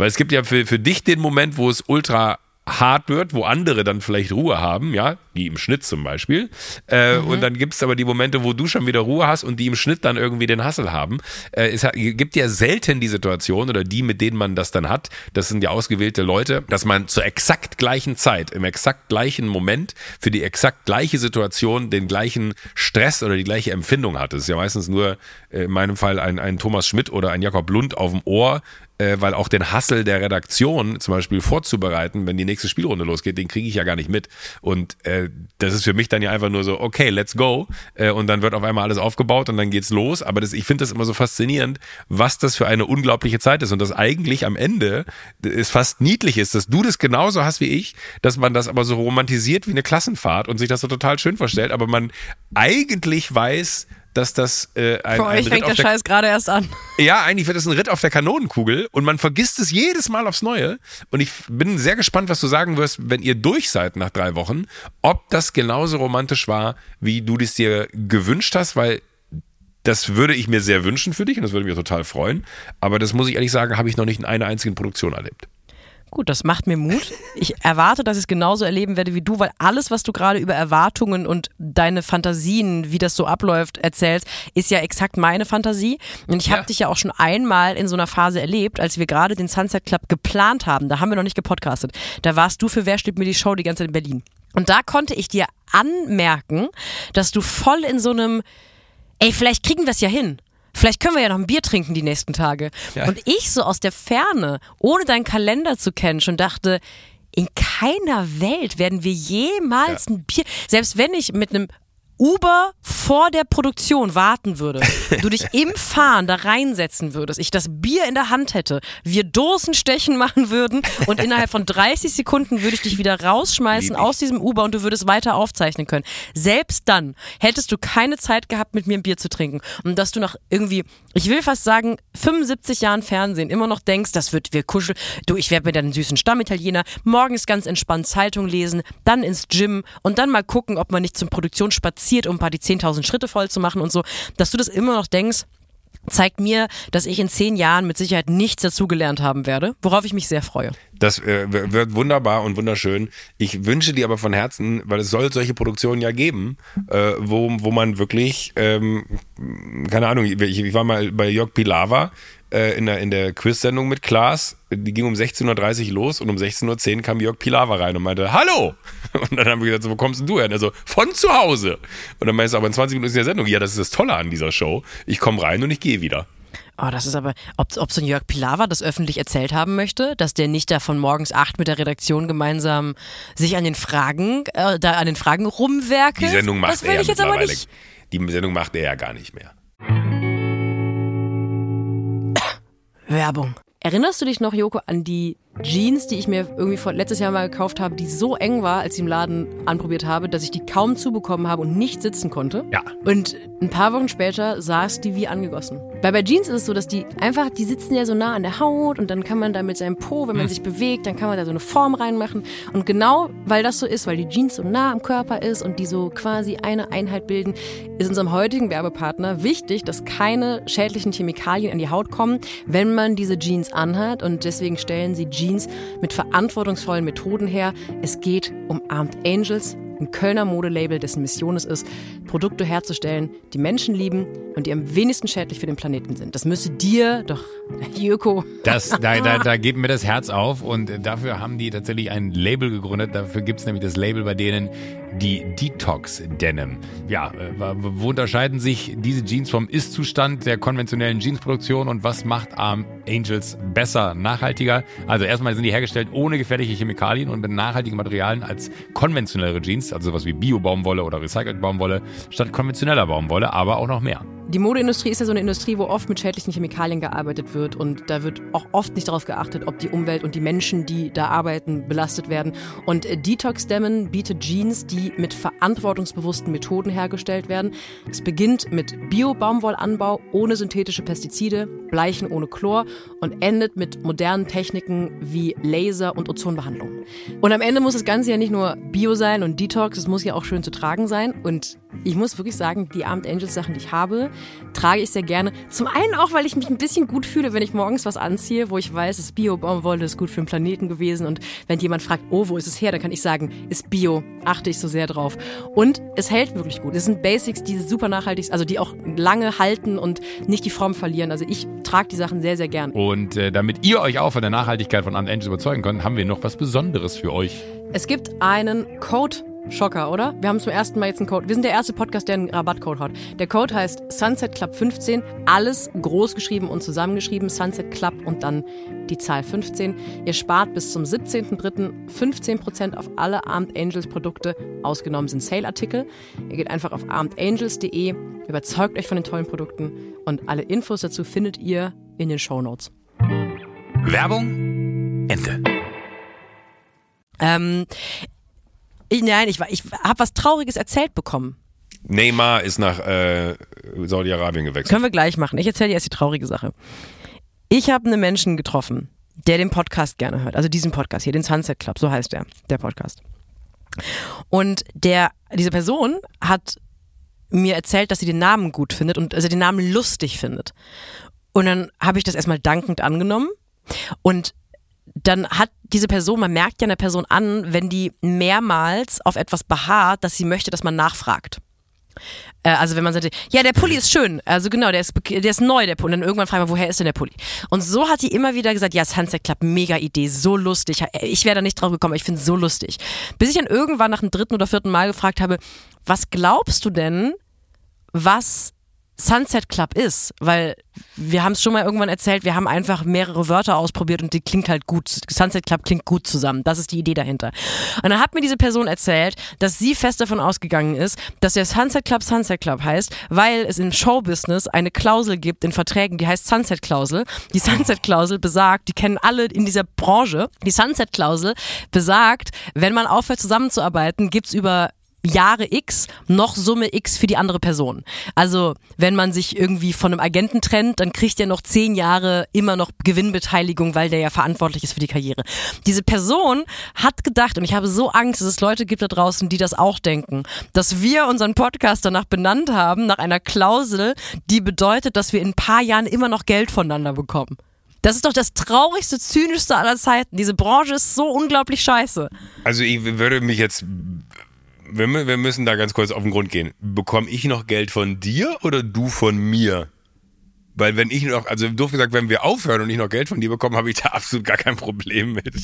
Weil es gibt ja für, für dich den Moment, wo es ultra hart wird, wo andere dann vielleicht Ruhe haben, ja, die im Schnitt zum Beispiel. Äh, mhm. Und dann gibt es aber die Momente, wo du schon wieder Ruhe hast und die im Schnitt dann irgendwie den Hassel haben. Äh, es gibt ja selten die Situation oder die, mit denen man das dann hat, das sind ja ausgewählte Leute, dass man zur exakt gleichen Zeit, im exakt gleichen Moment für die exakt gleiche Situation den gleichen Stress oder die gleiche Empfindung hat. Das ist ja meistens nur äh, in meinem Fall ein, ein Thomas Schmidt oder ein Jakob Lund auf dem Ohr, äh, weil auch den Hassel der Redaktion zum Beispiel vorzubereiten, wenn die nächste Spielrunde losgeht, den kriege ich ja gar nicht mit. Und äh, das ist für mich dann ja einfach nur so, okay, let's go. Äh, und dann wird auf einmal alles aufgebaut und dann geht's los. Aber das, ich finde das immer so faszinierend, was das für eine unglaubliche Zeit ist. Und das eigentlich am Ende ist fast niedlich ist, dass du das genauso hast wie ich, dass man das aber so romantisiert wie eine Klassenfahrt und sich das so total schön vorstellt, aber man eigentlich weiß, dass das äh, ein, Für euch fängt der, der Scheiß gerade erst an. Ja, eigentlich wird das ein Ritt auf der Kanonenkugel und man vergisst es jedes Mal aufs Neue. Und ich bin sehr gespannt, was du sagen wirst, wenn ihr durch seid nach drei Wochen, ob das genauso romantisch war, wie du das dir gewünscht hast, weil das würde ich mir sehr wünschen für dich und das würde mich total freuen. Aber das muss ich ehrlich sagen, habe ich noch nicht in einer einzigen Produktion erlebt. Gut, das macht mir Mut. Ich erwarte, dass ich es genauso erleben werde wie du, weil alles, was du gerade über Erwartungen und deine Fantasien, wie das so abläuft, erzählst, ist ja exakt meine Fantasie. Und ich ja. habe dich ja auch schon einmal in so einer Phase erlebt, als wir gerade den Sunset Club geplant haben. Da haben wir noch nicht gepodcastet. Da warst du für Wer steht mir die Show die ganze Zeit in Berlin. Und da konnte ich dir anmerken, dass du voll in so einem, ey, vielleicht kriegen wir es ja hin. Vielleicht können wir ja noch ein Bier trinken die nächsten Tage. Ja. Und ich so aus der Ferne, ohne deinen Kalender zu kennen, schon dachte, in keiner Welt werden wir jemals ja. ein Bier, selbst wenn ich mit einem Uber vor der Produktion warten würde, du dich (laughs) im Fahren da reinsetzen würdest, ich das Bier in der Hand hätte, wir Dosenstechen machen würden und innerhalb von 30 Sekunden würde ich dich wieder rausschmeißen aus diesem Uber und du würdest weiter aufzeichnen können. Selbst dann hättest du keine Zeit gehabt, mit mir ein Bier zu trinken. Und dass du nach irgendwie, ich will fast sagen, 75 Jahren Fernsehen immer noch denkst, das wird, wir kuscheln, du, ich werde mir dann einen süßen Stammitaliener, morgens ganz entspannt Zeitung lesen, dann ins Gym und dann mal gucken, ob man nicht zum Produktionsspazieren spaziert, um ein paar die 10.000 Schritte voll zu machen und so, dass du das immer noch denkst, zeigt mir, dass ich in zehn Jahren mit Sicherheit nichts dazugelernt haben werde, worauf ich mich sehr freue. Das äh, wird wunderbar und wunderschön. Ich wünsche dir aber von Herzen, weil es soll solche Produktionen ja geben, äh, wo, wo man wirklich, ähm, keine Ahnung, ich, ich war mal bei Jörg Pilawa äh, in der, in der Quiz-Sendung mit Klaas. Die ging um 16.30 Uhr los und um 16.10 Uhr kam Jörg Pilawa rein und meinte, hallo! (laughs) Und dann haben wir gesagt, so, wo kommst denn du her? Und er so, von zu Hause. Und dann meinte er, aber in 20 Minuten ist in der Sendung. Ja, das ist das Tolle an dieser Show. Ich komme rein und ich gehe wieder. Oh, das ist aber, ob, ob so ein Jörg Pilawa das öffentlich erzählt haben möchte, dass der nicht da von morgens acht mit der Redaktion gemeinsam sich an den Fragen, äh, da an den Fragen rumwerkelt. Die Sendung macht er ja mittlerweile. Die Sendung macht er ja gar nicht mehr. Werbung. Erinnerst du dich noch, Joko, an die Jeans, die ich mir irgendwie vor letztes Jahr mal gekauft habe, die so eng war, als ich im Laden anprobiert habe, dass ich die kaum zubekommen habe und nicht sitzen konnte. Ja. Und ein paar Wochen später saß die wie angegossen. Weil bei Jeans ist es so, dass die einfach, die sitzen ja so nah an der Haut und dann kann man da mit seinem Po, wenn man hm. sich bewegt, dann kann man da so eine Form reinmachen. Und genau weil das so ist, weil die Jeans so nah am Körper ist und die so quasi eine Einheit bilden, ist unserem heutigen Werbepartner wichtig, dass keine schädlichen Chemikalien an die Haut kommen, wenn man diese Jeans anhat. Und deswegen stellen sie Jeans Jeans mit verantwortungsvollen Methoden her. Es geht um Armed Angels, ein Kölner Modelabel, dessen Mission es ist, Produkte herzustellen, die Menschen lieben und die am wenigsten schädlich für den Planeten sind. Das müsste dir doch, (laughs) Joko. Das, (laughs) da, da, da geht mir das Herz auf und dafür haben die tatsächlich ein Label gegründet. Dafür gibt es nämlich das Label bei denen die Detox Denim. Ja, äh, wo unterscheiden sich diese Jeans vom Ist-Zustand der konventionellen Jeansproduktion und was macht Arm Angels besser, nachhaltiger? Also erstmal sind die hergestellt ohne gefährliche Chemikalien und mit nachhaltigen Materialien als konventionellere Jeans, also sowas wie Bio-Baumwolle oder Recycelt Baumwolle, statt konventioneller Baumwolle, aber auch noch mehr. Die Modeindustrie ist ja so eine Industrie, wo oft mit schädlichen Chemikalien gearbeitet wird und da wird auch oft nicht darauf geachtet, ob die Umwelt und die Menschen, die da arbeiten, belastet werden. Und äh, Detox Demon bietet Jeans, die mit verantwortungsbewussten Methoden hergestellt werden. Es beginnt mit Bio-Baumwollanbau ohne synthetische Pestizide, Bleichen ohne Chlor und endet mit modernen Techniken wie Laser und Ozonbehandlung. Und am Ende muss das Ganze ja nicht nur Bio sein und Detox, es muss ja auch schön zu tragen sein. Und ich muss wirklich sagen, die Armed Angels Sachen, die ich habe, trage ich sehr gerne. Zum einen auch, weil ich mich ein bisschen gut fühle, wenn ich morgens was anziehe, wo ich weiß, es ist Bio-Baumwolle, ist gut für den Planeten gewesen. Und wenn jemand fragt, oh, wo ist es her, dann kann ich sagen, ist Bio, achte ich so sehr drauf. Und es hält wirklich gut. Es sind Basics, die super nachhaltig sind, also die auch lange halten und nicht die Form verlieren. Also ich trage die Sachen sehr, sehr gern. Und äh, damit ihr euch auch von der Nachhaltigkeit von Armed Angels überzeugen könnt, haben wir noch was Besonderes für euch. Es gibt einen Code Schocker, oder? Wir haben zum ersten Mal jetzt einen Code. Wir sind der erste Podcast, der einen Rabattcode hat. Der Code heißt Sunset Club 15. Alles groß geschrieben und zusammengeschrieben. Sunset Club und dann die Zahl 15. Ihr spart bis zum 17.03. 15% auf alle Armed Angels Produkte. Ausgenommen sind Sale-Artikel. Ihr geht einfach auf armedangels.de, überzeugt euch von den tollen Produkten und alle Infos dazu findet ihr in den Show Notes. Werbung Ende. Ähm, ich, nein, ich, ich habe was Trauriges erzählt bekommen. Neymar ist nach äh, Saudi-Arabien gewechselt. Können wir gleich machen. Ich erzähle dir erst die traurige Sache. Ich habe einen Menschen getroffen, der den Podcast gerne hört. Also diesen Podcast hier, den Sunset Club, so heißt der, der Podcast. Und der, diese Person hat mir erzählt, dass sie den Namen gut findet und also den Namen lustig findet. Und dann habe ich das erstmal dankend angenommen. Und dann hat diese Person, man merkt ja einer Person an, wenn die mehrmals auf etwas beharrt, dass sie möchte, dass man nachfragt. Äh, also wenn man sagt, ja, der Pulli ist schön, also genau, der ist, der ist neu, der Pulli. Und dann irgendwann fragen wir, woher ist denn der Pulli? Und so hat die immer wieder gesagt, ja, Sunset Club, mega Idee, so lustig. Ich wäre da nicht drauf gekommen, aber ich finde es so lustig. Bis ich dann irgendwann nach dem dritten oder vierten Mal gefragt habe, was glaubst du denn, was Sunset Club ist, weil wir haben es schon mal irgendwann erzählt, wir haben einfach mehrere Wörter ausprobiert und die klingt halt gut. Sunset Club klingt gut zusammen. Das ist die Idee dahinter. Und dann hat mir diese Person erzählt, dass sie fest davon ausgegangen ist, dass der Sunset Club Sunset Club heißt, weil es im Showbusiness eine Klausel gibt in Verträgen, die heißt Sunset Klausel. Die Sunset Klausel besagt, die kennen alle in dieser Branche, die Sunset Klausel besagt, wenn man aufhört zusammenzuarbeiten, gibt's über Jahre X noch Summe X für die andere Person. Also wenn man sich irgendwie von einem Agenten trennt, dann kriegt er noch zehn Jahre immer noch Gewinnbeteiligung, weil der ja verantwortlich ist für die Karriere. Diese Person hat gedacht, und ich habe so Angst, dass es Leute gibt da draußen, die das auch denken, dass wir unseren Podcast danach benannt haben, nach einer Klausel, die bedeutet, dass wir in ein paar Jahren immer noch Geld voneinander bekommen. Das ist doch das traurigste, zynischste aller Zeiten. Diese Branche ist so unglaublich scheiße. Also ich würde mich jetzt wir, wir müssen da ganz kurz auf den Grund gehen. Bekomme ich noch Geld von dir oder du von mir? Weil wenn ich noch, also doof gesagt, wenn wir aufhören und ich noch Geld von dir bekomme, habe ich da (laughs) absolut gar kein Problem mit.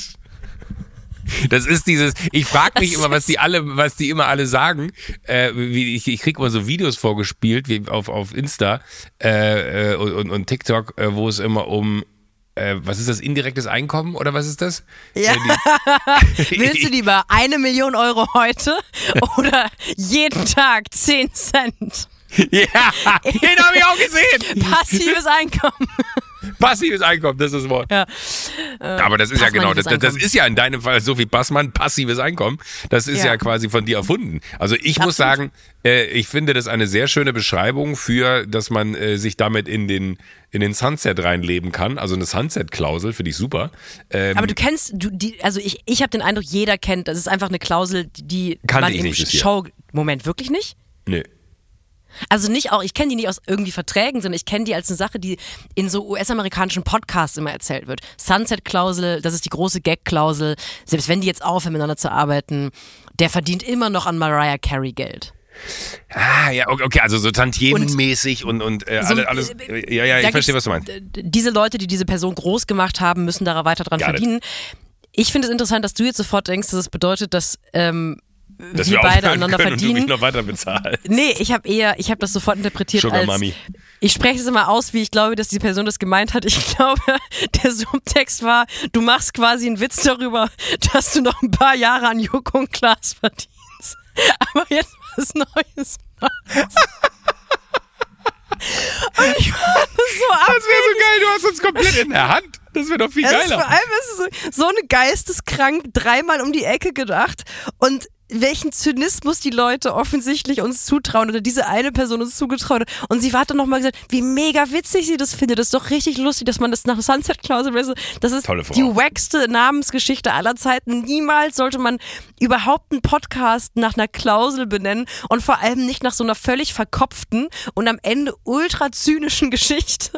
Das ist dieses, ich frage mich immer, was die alle, was die immer alle sagen. Äh, wie, ich, ich krieg immer so Videos vorgespielt, wie auf, auf Insta äh, äh und, und TikTok, äh, wo es immer um äh, was ist das, indirektes Einkommen oder was ist das? Ja. Äh, (laughs) Willst du lieber eine Million Euro heute (laughs) oder jeden Tag 10 Cent? Ja, (laughs) den habe ich auch gesehen. Passives Einkommen. (laughs) Passives Einkommen, das ist das Wort. Ja. Äh, Aber das ist ja genau, das, das, ist ja in deinem Fall Sophie Passmann passives Einkommen. Das ist ja, ja quasi von dir erfunden. Also ich Absolut. muss sagen, äh, ich finde das eine sehr schöne Beschreibung für, dass man äh, sich damit in den in den Sunset reinleben kann. Also eine Sunset-Klausel finde ich super. Ähm, Aber du kennst, du, die, also ich, ich habe den Eindruck, jeder kennt, das ist einfach eine Klausel, die kann man ich im nicht Show. Moment, wirklich nicht? Nee. Also nicht auch, ich kenne die nicht aus irgendwie Verträgen, sondern ich kenne die als eine Sache, die in so US-amerikanischen Podcasts immer erzählt wird. Sunset-Klausel, das ist die große Gag-Klausel. Selbst wenn die jetzt aufhören, miteinander zu arbeiten, der verdient immer noch an Mariah Carey Geld. Ah, ja, okay, also so Tantiemenmäßig und, und, und äh, so, alles, äh, ja, ja, ich verstehe, was du meinst. Diese Leute, die diese Person groß gemacht haben, müssen da weiter dran Got verdienen. It. Ich finde es interessant, dass du jetzt sofort denkst, dass es bedeutet, dass ähm, Dass wir beide aneinander können und du mich verdienen. noch weiter bezahlst. Nee, ich habe eher, ich habe das sofort interpretiert Sugar als. Mami. Ich spreche es immer aus, wie ich glaube, dass die Person das gemeint hat. Ich (laughs) glaube, der Subtext war, du machst quasi einen Witz darüber, dass du noch ein paar Jahre an Joko und Klaas verdienst. (laughs) Aber jetzt was Neues machst. (laughs) Und ich fand das so ab. Das wäre so geil, du hast uns komplett in der Hand. Das wäre doch viel Es ist geiler. vor allem ist es so, so eine geisteskrank dreimal um die Ecke gedacht und welchen Zynismus die Leute offensichtlich uns zutrauen oder diese eine Person uns zugetraut hat. Und sie hat dann nochmal gesagt, wie mega witzig sie das findet. Das ist doch richtig lustig, dass man das nach Sunset Klausel, das ist die wackste Namensgeschichte aller Zeiten. Niemals sollte man überhaupt einen Podcast nach einer Klausel benennen und vor allem nicht nach so einer völlig verkopften und am Ende ultra zynischen Geschichte.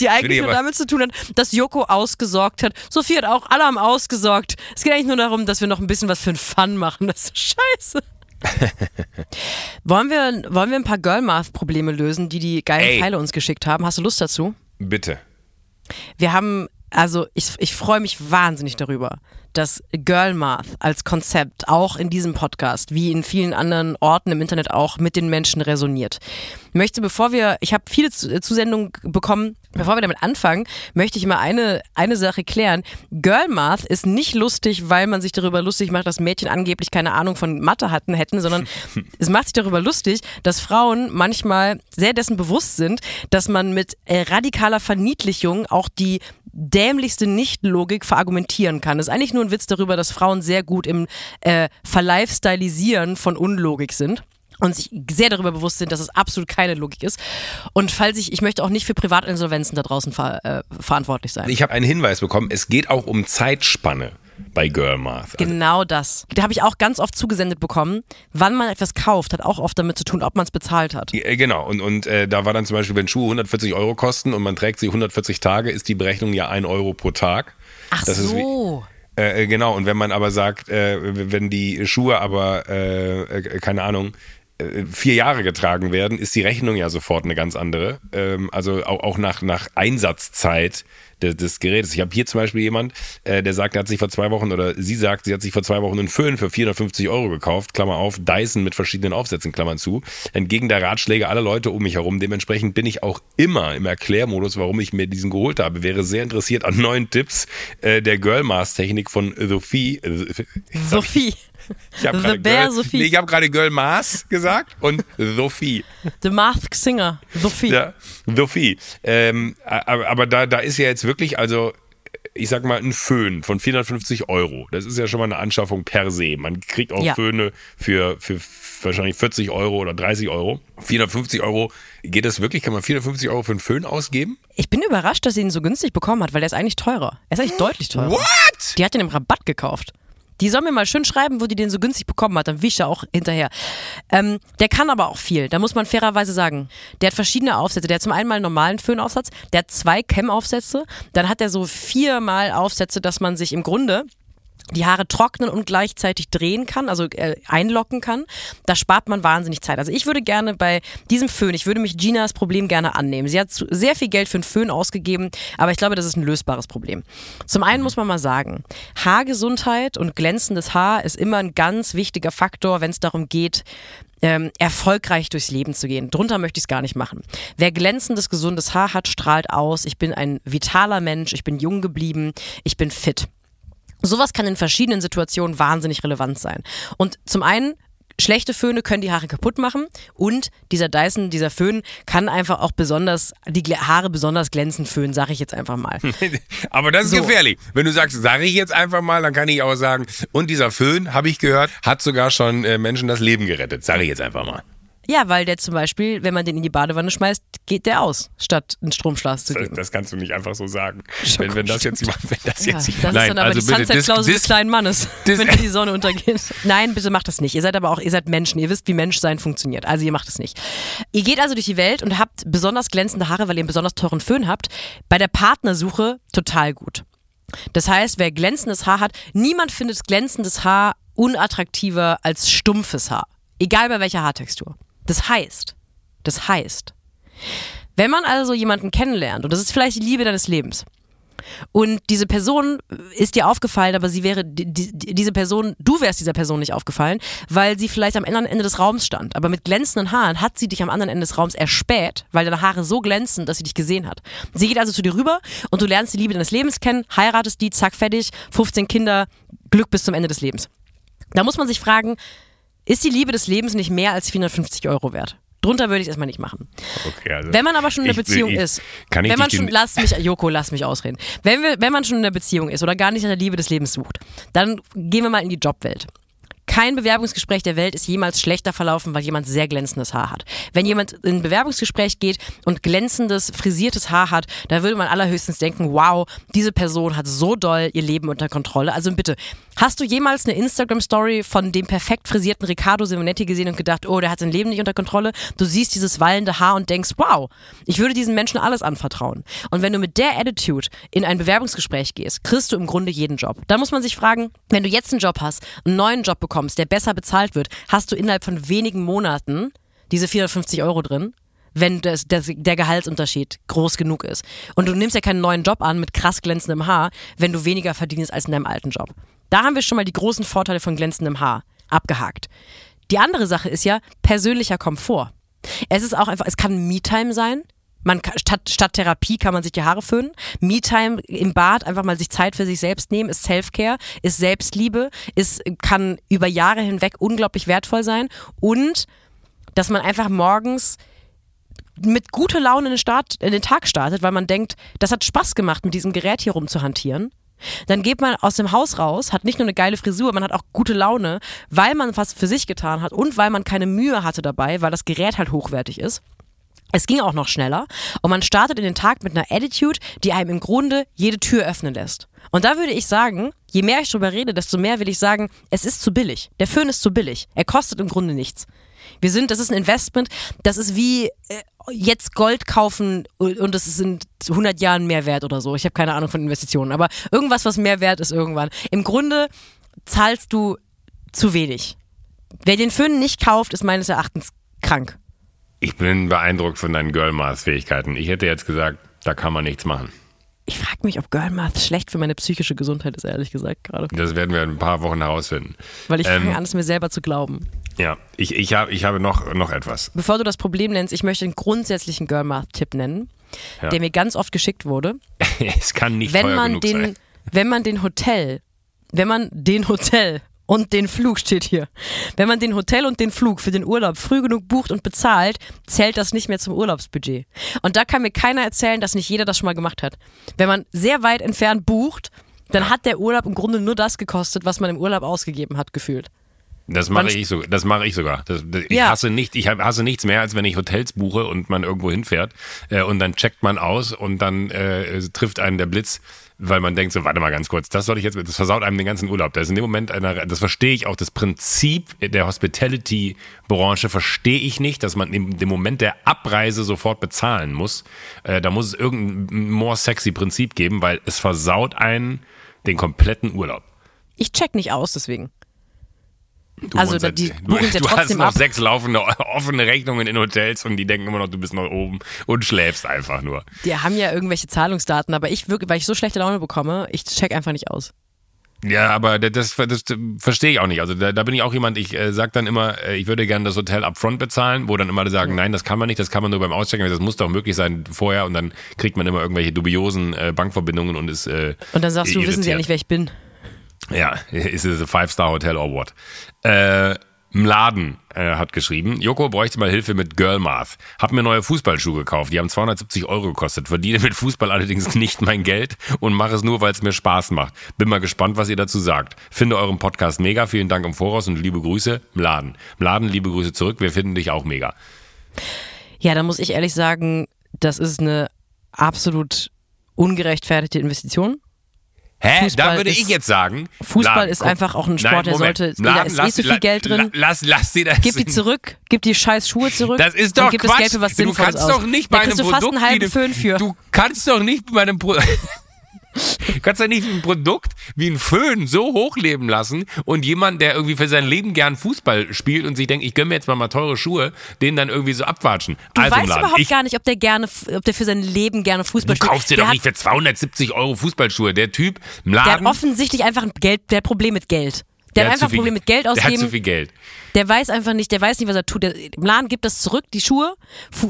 Die eigentlich nur damit zu tun hat, dass Joko ausgesorgt hat. Sophie hat auch, alle haben ausgesorgt. Es geht eigentlich nur darum, dass wir noch ein bisschen was für einen Fun machen. Das ist scheiße. (laughs) wollen, wir, wollen wir ein paar Girl-Math-Probleme lösen, die die geilen Ey. Pfeile uns geschickt haben? Hast du Lust dazu? Bitte. Wir haben, also ich, ich freue mich wahnsinnig darüber, dass Girl Math als Konzept auch in diesem Podcast, wie in vielen anderen Orten im Internet auch, mit den Menschen resoniert. Ich möchte, bevor wir, ich habe viele Zu- Zusendungen bekommen, bevor wir damit anfangen, möchte ich mal eine, eine Sache klären. Girl Math ist nicht lustig, weil man sich darüber lustig macht, dass Mädchen angeblich keine Ahnung von Mathe hatten, hätten, sondern (laughs) es macht sich darüber lustig, dass Frauen manchmal sehr dessen bewusst sind, dass man mit äh, radikaler Verniedlichung auch die dämlichste Nicht-Logik verargumentieren kann. Das ist eigentlich nur ein Witz darüber, dass Frauen sehr gut im äh, Verlifestylisieren von Unlogik sind und sich sehr darüber bewusst sind, dass es absolut keine Logik ist. Und falls ich, ich möchte auch nicht für Privatinsolvenzen da draußen ver, äh, verantwortlich sein. Ich habe einen Hinweis bekommen, es geht auch um Zeitspanne bei Girl Math. Also, Genau das. Da habe ich auch ganz oft zugesendet bekommen. Wann man etwas kauft, hat auch oft damit zu tun, ob man es bezahlt hat. äh, genau, und, und äh, da war dann zum Beispiel, wenn Schuhe 140 Euro kosten und man trägt sie 140 Tage, ist die Berechnung ja 1 Euro pro Tag. Ach Das ist wie- so. Äh, äh, genau, und wenn man aber sagt, äh, wenn die Schuhe aber, äh, äh, keine Ahnung, vier Jahre getragen werden, ist die Rechnung ja sofort eine ganz andere. Ähm, also auch, auch nach, nach Einsatzzeit des, des Gerätes. Ich habe hier zum Beispiel jemand, äh, der sagt, er hat sich vor zwei Wochen oder sie sagt, sie hat sich vor zwei Wochen einen Föhn für 450 Euro gekauft, Klammer auf, Dyson mit verschiedenen Aufsätzen, Klammern zu, entgegen der Ratschläge aller Leute um mich herum. Dementsprechend bin ich auch immer im Erklärmodus, warum ich mir diesen geholt habe. Wäre sehr interessiert an neuen Tipps äh, der Girl-Maß-Technik von Sophie. Äh, Sophie. Ich habe gerade Girl, Sophie. nee, ich hab Girl Maß gesagt und Sophie. The Masked Singer. Sophie. Ja, Sophie. Ähm, aber aber da, da ist ja jetzt wirklich, also ich sag mal, ein Föhn von 450 Euro. Das ist ja schon mal eine Anschaffung per se. Man kriegt auch Ja. Föhne für, für wahrscheinlich 40 Euro oder 30 Euro. 450 Euro, geht das wirklich? Kann man 450 Euro für einen Föhn ausgeben? Ich bin überrascht, dass sie ihn so günstig bekommen hat, weil der ist eigentlich teurer. Er ist eigentlich deutlich teurer. What? Die hat den im Rabatt gekauft. Die soll mir mal schön schreiben, wo die den so günstig bekommen hat, dann wischt er auch hinterher. Ähm, der kann aber auch viel, da muss man fairerweise sagen. Der hat verschiedene Aufsätze. Der hat zum einen mal einen normalen Föhnaufsatz, der hat zwei Cam-Aufsätze, dann hat er so viermal Aufsätze, dass man sich im Grunde die Haare trocknen und gleichzeitig drehen kann, also äh, einlocken kann. Da spart man wahnsinnig Zeit. Also ich würde gerne bei diesem Föhn, ich würde mich Ginas Problem gerne annehmen. Sie hat zu, sehr viel Geld für einen Föhn ausgegeben, aber ich glaube, das ist ein lösbares Problem. Zum einen muss man mal sagen, Haargesundheit und glänzendes Haar ist immer ein ganz wichtiger Faktor, wenn es darum geht, ähm, erfolgreich durchs Leben zu gehen. Drunter möchte ich es gar nicht machen. Wer glänzendes, gesundes Haar hat, strahlt aus. Ich bin ein vitaler Mensch, ich bin jung geblieben, ich bin fit. Sowas kann in verschiedenen Situationen wahnsinnig relevant sein. Und zum einen, schlechte Föhne können die Haare kaputt machen und dieser Dyson, dieser Föhn kann einfach auch besonders, die Haare besonders glänzend föhnen, sage ich jetzt einfach mal. (laughs) Aber das ist So. gefährlich. Wenn du sagst, sage ich jetzt einfach mal, dann kann ich auch sagen, und dieser Föhn, habe ich gehört, hat sogar schon äh, Menschen das Leben gerettet. Sage ich jetzt einfach mal. Ja, weil der zum Beispiel, wenn man den in die Badewanne schmeißt, geht der aus, statt einen Stromschlag zu Das, geben. das kannst du nicht einfach so sagen. (laughs) Schon Wenn, wenn das jetzt jemand, wenn das Ja, jetzt das ist nein, dann aber also die bitte, Sunset-Klausel des kleinen Mannes, (laughs) dis- wenn die Sonne untergeht. Nein, bitte macht das nicht. Ihr seid aber auch, ihr seid Menschen. Ihr wisst, wie Menschsein funktioniert. Also ihr macht es nicht. Ihr geht also durch die Welt und habt besonders glänzende Haare, weil ihr einen besonders teuren Föhn habt. Bei der Partnersuche total gut. Das heißt, wer glänzendes Haar hat, niemand findet glänzendes Haar unattraktiver als stumpfes Haar. Egal bei welcher Haartextur. Das heißt, das heißt, wenn man also jemanden kennenlernt, und das ist vielleicht die Liebe deines Lebens, Und diese Person ist dir aufgefallen, aber sie wäre, die, die, diese Person, du wärst dieser Person nicht aufgefallen, weil sie vielleicht am anderen Ende des Raums stand. Aber mit glänzenden Haaren hat sie dich am anderen Ende des Raums erspäht, weil deine Haare so glänzen, dass sie dich gesehen hat. Sie geht also zu dir rüber und du lernst die Liebe deines Lebens kennen, heiratest die, zack, fertig, 15 Kinder, Glück bis zum Ende des Lebens. Da muss man sich fragen, ist die Liebe des Lebens nicht mehr als 450 Euro wert? Drunter würde ich es erstmal nicht machen. Okay, also Wenn man aber schon in einer Beziehung ich- ist, kann ich wenn man schon, lass mich, Joko, lass mich ausreden. Wenn, wir, wenn man schon in einer Beziehung ist oder gar nicht nach der Liebe des Lebens sucht, dann gehen wir mal in die Jobwelt. Kein Bewerbungsgespräch der Welt ist jemals schlechter verlaufen, weil jemand sehr glänzendes Haar hat. Wenn jemand in ein Bewerbungsgespräch geht und glänzendes, frisiertes Haar hat, da würde man allerhöchstens denken, wow, diese Person hat so doll ihr Leben unter Kontrolle. Also bitte, hast du jemals eine Instagram-Story von dem perfekt frisierten Riccardo Simonetti gesehen und gedacht, oh, der hat sein Leben nicht unter Kontrolle? Du siehst dieses wallende Haar und denkst, wow, ich würde diesen Menschen alles anvertrauen. Und wenn du mit der Attitude in ein Bewerbungsgespräch gehst, kriegst du im Grunde jeden Job. Da muss man sich fragen, wenn du jetzt einen Job hast, einen neuen Job bekommst, der besser bezahlt wird, hast du innerhalb von wenigen Monaten diese 450 Euro drin, wenn das, das, der Gehaltsunterschied groß genug ist. Und du nimmst ja keinen neuen Job an mit krass glänzendem Haar, wenn du weniger verdienst als in deinem alten Job. Da haben wir schon mal die großen Vorteile von glänzendem Haar abgehakt. Die andere Sache ist ja persönlicher Komfort. Es ist auch einfach, es kann Me-Time sein. Man statt, statt Therapie kann man sich die Haare föhnen. Me-Time im Bad, einfach mal sich Zeit für sich selbst nehmen, ist Self-Care, ist Selbstliebe, ist, kann über Jahre hinweg unglaublich wertvoll sein. Und dass man einfach morgens mit guter Laune in den, Start, in den Tag startet, weil man denkt, das hat Spaß gemacht, mit diesem Gerät hier rumzuhantieren. Dann geht man aus dem Haus raus, hat nicht nur eine geile Frisur, man hat auch gute Laune, weil man was für sich getan hat und weil man keine Mühe hatte dabei, weil das Gerät halt hochwertig ist. Es ging auch noch schneller und man startet in den Tag mit einer Attitude, die einem im Grunde jede Tür öffnen lässt. Und da würde ich sagen, je mehr ich drüber rede, desto mehr will ich sagen, es ist zu billig. Der Föhn ist zu billig. Er kostet im Grunde nichts. Wir sind, das ist ein Investment, das ist wie äh, jetzt Gold kaufen und es in 100 Jahren mehr wert oder so. Ich habe keine Ahnung von Investitionen, aber irgendwas, was mehr wert ist irgendwann. Im Grunde zahlst du zu wenig. Wer den Föhn nicht kauft, ist meines Erachtens krank. Ich bin beeindruckt von deinen Girl-Math-Fähigkeiten. Ich hätte jetzt gesagt, da kann man nichts machen. Ich frage mich, ob Girl Math schlecht für meine psychische Gesundheit ist, ehrlich gesagt gerade. Das werden wir in ein paar Wochen herausfinden. Weil ich Ähm. fange an, es mir selber zu glauben. Ja, ich, ich, hab, ich habe noch, noch etwas. Bevor du das Problem nennst, ich möchte einen grundsätzlichen Girl Math-Tipp nennen, Ja. der mir ganz oft geschickt wurde. (laughs) es kann nicht wenn teuer man den, sein. wenn man den Hotel, wenn man den Hotel und den Flug steht hier. Wenn man den Hotel und den Flug für den Urlaub früh genug bucht und bezahlt, zählt das nicht mehr zum Urlaubsbudget. Und da kann mir keiner erzählen, dass nicht jeder das schon mal gemacht hat. Wenn man sehr weit entfernt bucht, dann hat der Urlaub im Grunde nur das gekostet, was man im Urlaub ausgegeben hat, gefühlt. Das mache ich, so, das mache ich sogar. Das, das, ich, Ja. hasse nicht, ich hasse nichts mehr, als wenn ich Hotels buche und man irgendwo hinfährt äh, und dann checkt man aus und dann äh, trifft einen der Blitz, weil man denkt so, warte mal ganz kurz, das soll ich jetzt, das versaut einem den ganzen Urlaub. Das ist in dem Moment einer, das verstehe ich auch, das Prinzip der Hospitality-Branche verstehe ich nicht, dass man in dem Moment der Abreise sofort bezahlen muss. Äh, da muss es irgendein more sexy Prinzip geben, weil es versaut einen den kompletten Urlaub. Ich check nicht aus, deswegen. Du Also, da- die du, buchen ja (laughs) du hast noch ab. sechs laufende (laughs) offene Rechnungen in Hotels und die denken immer noch, du bist noch oben und schläfst einfach nur. Die haben ja irgendwelche Zahlungsdaten, aber ich wirklich, weil ich so schlechte Laune bekomme, ich check einfach nicht aus. Ja, aber das, das, das verstehe ich auch nicht. Also da, da bin ich auch jemand, ich äh, sag dann immer, äh, ich würde gerne das Hotel upfront bezahlen, wo dann immer sagen, nein, das kann man nicht, das kann man nur beim Auschecken, das muss doch möglich sein vorher und dann kriegt man immer irgendwelche dubiosen äh, Bankverbindungen und ist äh, Und dann sagst du, wissen sie ja nicht, wer ich bin. Ja, (laughs) ist es a Five-Star-Hotel or what? Äh, Mladen äh, hat geschrieben, Joko bräuchte mal Hilfe mit Girl Math. Hab mir neue Fußballschuhe gekauft, die haben 270 Euro gekostet. Verdiene mit Fußball allerdings (laughs) nicht mein Geld und mache es nur, weil es mir Spaß macht. Bin mal gespannt, was ihr dazu sagt. Finde euren Podcast mega, vielen Dank im Voraus und liebe Grüße, Mladen. Mladen, liebe Grüße zurück, wir finden dich auch mega. Ja, da muss ich ehrlich sagen, das ist eine absolut ungerechtfertigte Investition. Hä? Fußball da würde ist- ich jetzt sagen. Fußball Mladen, ist guck- einfach auch ein Sport, der Moment. sollte- da ist eh lass- so viel la- Geld drin. la- Lass, lass dir das. Gib die zurück, gib die scheiß Schuhe zurück. Das ist doch Quatsch. Geld für was du Sinnvolles kannst aus. doch nicht da bei einem kriegst du fast Produkt einen halben Föhn für. Du kannst doch nicht bei einem Pro (laughs) Du kannst ja nicht ein Produkt wie ein Föhn so hochleben lassen und jemand, der irgendwie für sein Leben gern Fußball spielt und sich denkt, ich gönne mir jetzt mal, mal teure Schuhe, den dann irgendwie so abwatschen. Du also weißt überhaupt ich, gar nicht, ob der gerne, ob der für sein Leben gerne Fußball spielt. Du kaufst dir doch nicht für 270 Euro Fußballschuhe. Der Typ im Laden. Der hat offensichtlich einfach ein Geld, der hat Problem mit Geld. Der, der hat einfach ein Problem mit Geld ausgeben. Der hat zu viel Geld. Der weiß einfach nicht, der weiß nicht, was er tut. Der, Im Laden gibt das zurück, die Schuhe,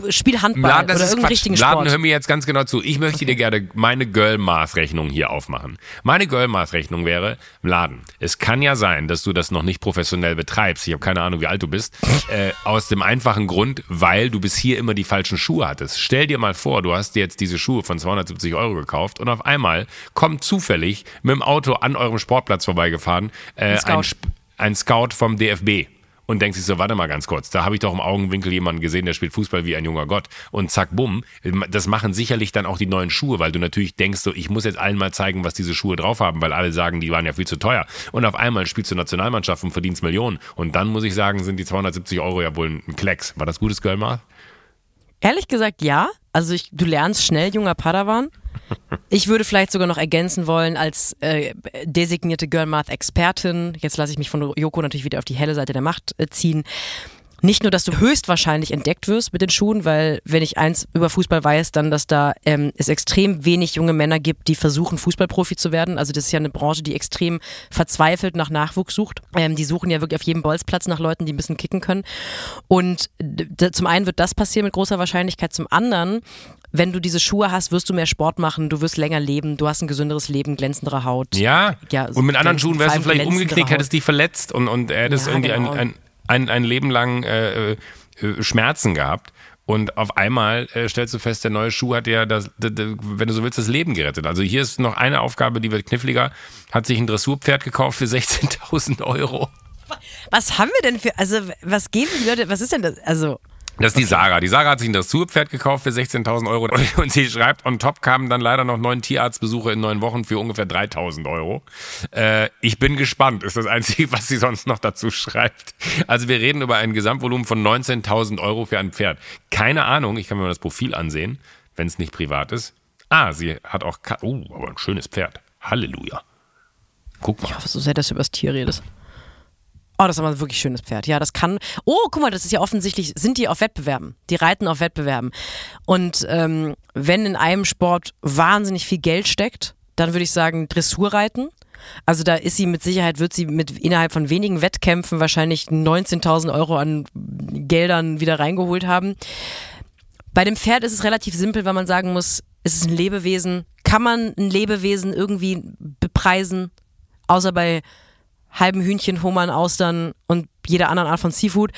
spiel Handball Laden, oder irgendeinen richtigen Sport. Laden, hör mir jetzt ganz genau zu. Ich möchte okay. dir gerne meine Girl-Maß-Rechnung hier aufmachen. Meine Girl-Maß-Rechnung wäre im Laden. Es kann ja sein, dass du das noch nicht professionell betreibst. Ich habe keine Ahnung, wie alt du bist. Äh, aus dem einfachen Grund, weil du bis hier immer die falschen Schuhe hattest. Stell dir mal vor, du hast dir jetzt diese Schuhe von 270 Euro gekauft und auf einmal kommt zufällig mit dem Auto an eurem Sportplatz vorbeigefahren äh, ein, ein, Scout vom DFB und denkt sich so, warte mal ganz kurz, da habe ich doch im Augenwinkel jemanden gesehen, der spielt Fußball wie ein junger Gott und zack, bumm, das machen sicherlich dann auch die neuen Schuhe, weil du natürlich denkst so, ich muss jetzt allen mal zeigen, was diese Schuhe drauf haben, weil alle sagen, die waren ja viel zu teuer und auf einmal spielst du Nationalmannschaft und verdienst Millionen und dann muss ich sagen, sind die 270 Euro ja wohl ein Klecks. War das gutes Girlmath? Ehrlich gesagt ja, also ich, du lernst schnell, junger Padawan. Ich würde vielleicht sogar noch ergänzen wollen als äh, designierte Girl Math Expertin. Jetzt lasse ich mich von Joko natürlich wieder auf die helle Seite der Macht äh, ziehen nicht nur, dass du höchstwahrscheinlich entdeckt wirst mit den Schuhen, weil wenn ich eins über Fußball weiß, dann, dass da ähm, es extrem wenig junge Männer gibt, die versuchen, Fußballprofi zu werden. Also das ist ja eine Branche, die extrem verzweifelt nach Nachwuchs sucht. Ähm, die suchen ja wirklich auf jedem Bolzplatz nach Leuten, die ein bisschen kicken können. Und zum einen wird das passieren mit großer Wahrscheinlichkeit. Zum anderen wenn du diese Schuhe hast, wirst du mehr Sport machen, du wirst länger leben, du hast ein gesünderes Leben, glänzendere Haut. Ja, ja und mit anderen Schuhen wärst du vielleicht umgeknickt, hättest dich verletzt und, und hättest ja, irgendwie genau. ein, ein ein, ein Leben lang äh, äh, Schmerzen gehabt. Und auf einmal äh, stellst du fest, der neue Schuh hat ja, das, das, das, wenn du so willst, das Leben gerettet. Also hier ist noch eine Aufgabe, die wird kniffliger. Hat sich ein Dressurpferd gekauft für 16.000 Euro. Was haben wir denn für, also was geben die Leute, was ist denn das, also... Das ist die Sarah. Die Sarah hat sich ein Dressurpferd gekauft für 16.000 Euro (laughs) und sie schreibt, on top kamen dann leider noch neun Tierarztbesuche in neun Wochen für ungefähr 3.000 Euro. Äh, ich bin gespannt, ist das Einzige, (laughs) was sie sonst noch dazu schreibt. Also wir reden über ein Gesamtvolumen von 19.000 Euro für ein Pferd. Keine Ahnung, ich kann mir mal das Profil ansehen, wenn es nicht privat ist. Ah, sie hat auch, oh, aber ein schönes Pferd. Halleluja. Guck mal. Ich hoffe so sehr, dass du über das Tier redest. Oh, das ist aber ein wirklich schönes Pferd. Ja, das kann. Oh, guck mal, das ist ja offensichtlich, sind die auf Wettbewerben. Die reiten auf Wettbewerben. Und ähm, wenn in einem Sport wahnsinnig viel Geld steckt, dann würde ich sagen Dressurreiten. Also da ist sie mit Sicherheit, wird sie mit innerhalb von wenigen Wettkämpfen wahrscheinlich 19.000 Euro an Geldern wieder reingeholt haben. Bei dem Pferd ist es relativ simpel, weil man sagen muss, es ist ein Lebewesen. Kann man ein Lebewesen irgendwie bepreisen? Außer bei halben Hühnchen, Hummern, Austern und jeder anderen Art von Seafood.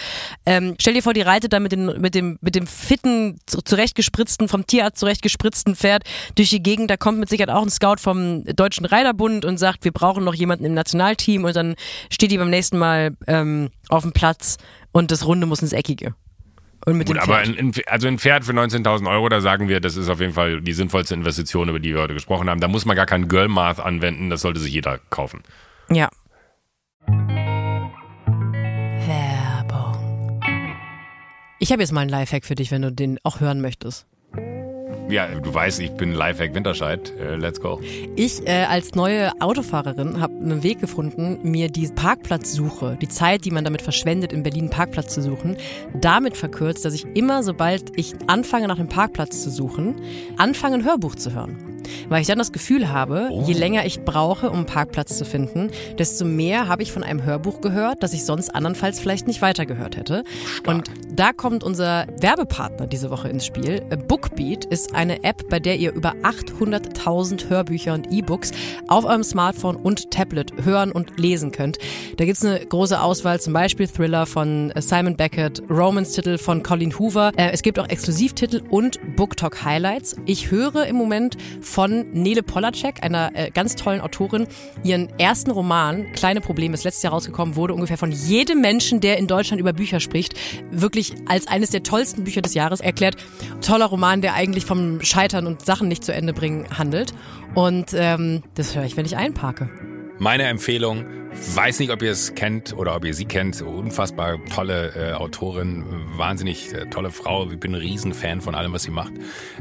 Ähm, stell dir vor, die reitet dann mit, den, mit, dem, mit dem fitten, zurechtgespritzten, vom Tierarzt zurechtgespritzten Pferd durch die Gegend. Da kommt mit Sicherheit auch ein Scout vom Deutschen Reiterbund und sagt, wir brauchen noch jemanden im Nationalteam und dann steht die beim nächsten Mal ähm, auf dem Platz und das Runde muss ins Eckige. Und mit Gut, dem aber ein, also ein Pferd für 19.000 Euro, da sagen wir, das ist auf jeden Fall die sinnvollste Investition, über die wir heute gesprochen haben. Da muss man gar kein Girl Math anwenden, das sollte sich jeder kaufen. Ja, Ich habe jetzt mal einen Lifehack für dich, wenn du den auch hören möchtest. Ja, du weißt, ich bin Lifehack Winterscheid. Uh, let's go. Ich äh, als neue Autofahrerin habe einen Weg gefunden, mir die Parkplatzsuche, die Zeit, die man damit verschwendet, in Berlin einen Parkplatz zu suchen, damit verkürzt, dass ich immer, sobald ich anfange, nach einem Parkplatz zu suchen, anfange, ein Hörbuch zu hören. Weil ich dann das Gefühl habe, oh. je länger ich brauche, um einen Parkplatz zu finden, desto mehr habe ich von einem Hörbuch gehört, das ich sonst andernfalls vielleicht nicht weitergehört hätte. Stark. Und da kommt unser Werbepartner diese Woche ins Spiel. Bookbeat ist eine App, bei der ihr über 800.000 Hörbücher und E-Books auf eurem Smartphone und Tablet hören und lesen könnt. Da gibt es eine große Auswahl, zum Beispiel Thriller von Simon Beckett, Romance-Titel von Colin Hoover. Äh, es gibt auch Exklusivtitel und Booktalk Highlights. Ich höre im Moment von Nele Polacek, einer äh, ganz tollen Autorin, ihren ersten Roman, Kleine Probleme, ist letztes Jahr rausgekommen, wurde ungefähr von jedem Menschen, der in Deutschland über Bücher spricht, wirklich als eines der tollsten Bücher des Jahres erklärt. Toller Roman, der eigentlich vom Scheitern und Sachen nicht zu Ende bringen handelt. Und ähm, das höre ich, wenn ich einparke. Meine Empfehlung, weiß nicht, ob ihr es kennt oder ob ihr sie kennt, unfassbar tolle äh, Autorin, wahnsinnig äh, tolle Frau, ich bin ein Riesenfan von allem, was sie macht.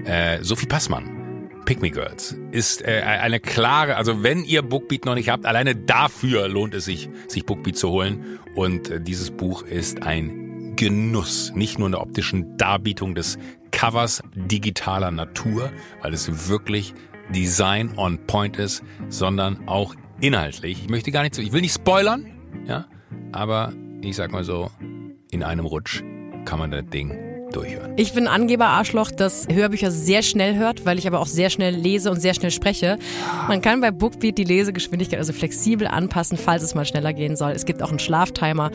Äh, Sophie Passmann Pick Me Girls ist äh, eine klare, also wenn ihr Bookbeat noch nicht habt, alleine dafür lohnt es sich, sich Bookbeat zu holen. Und äh, dieses Buch ist ein Genuss, nicht nur in der optischen Darbietung des Covers digitaler Natur, weil es wirklich Design on Point ist, sondern auch inhaltlich. Ich möchte gar nicht ich will nicht spoilern, ja, aber ich sag mal so, in einem Rutsch kann man das Ding durchhören. Ich bin Angeber-Arschloch, das Hörbücher sehr schnell hört, weil ich aber auch sehr schnell lese und sehr schnell spreche. Man kann bei Bookbeat die Lesegeschwindigkeit also flexibel anpassen, falls es mal schneller gehen soll. Es gibt auch einen Schlaftimer.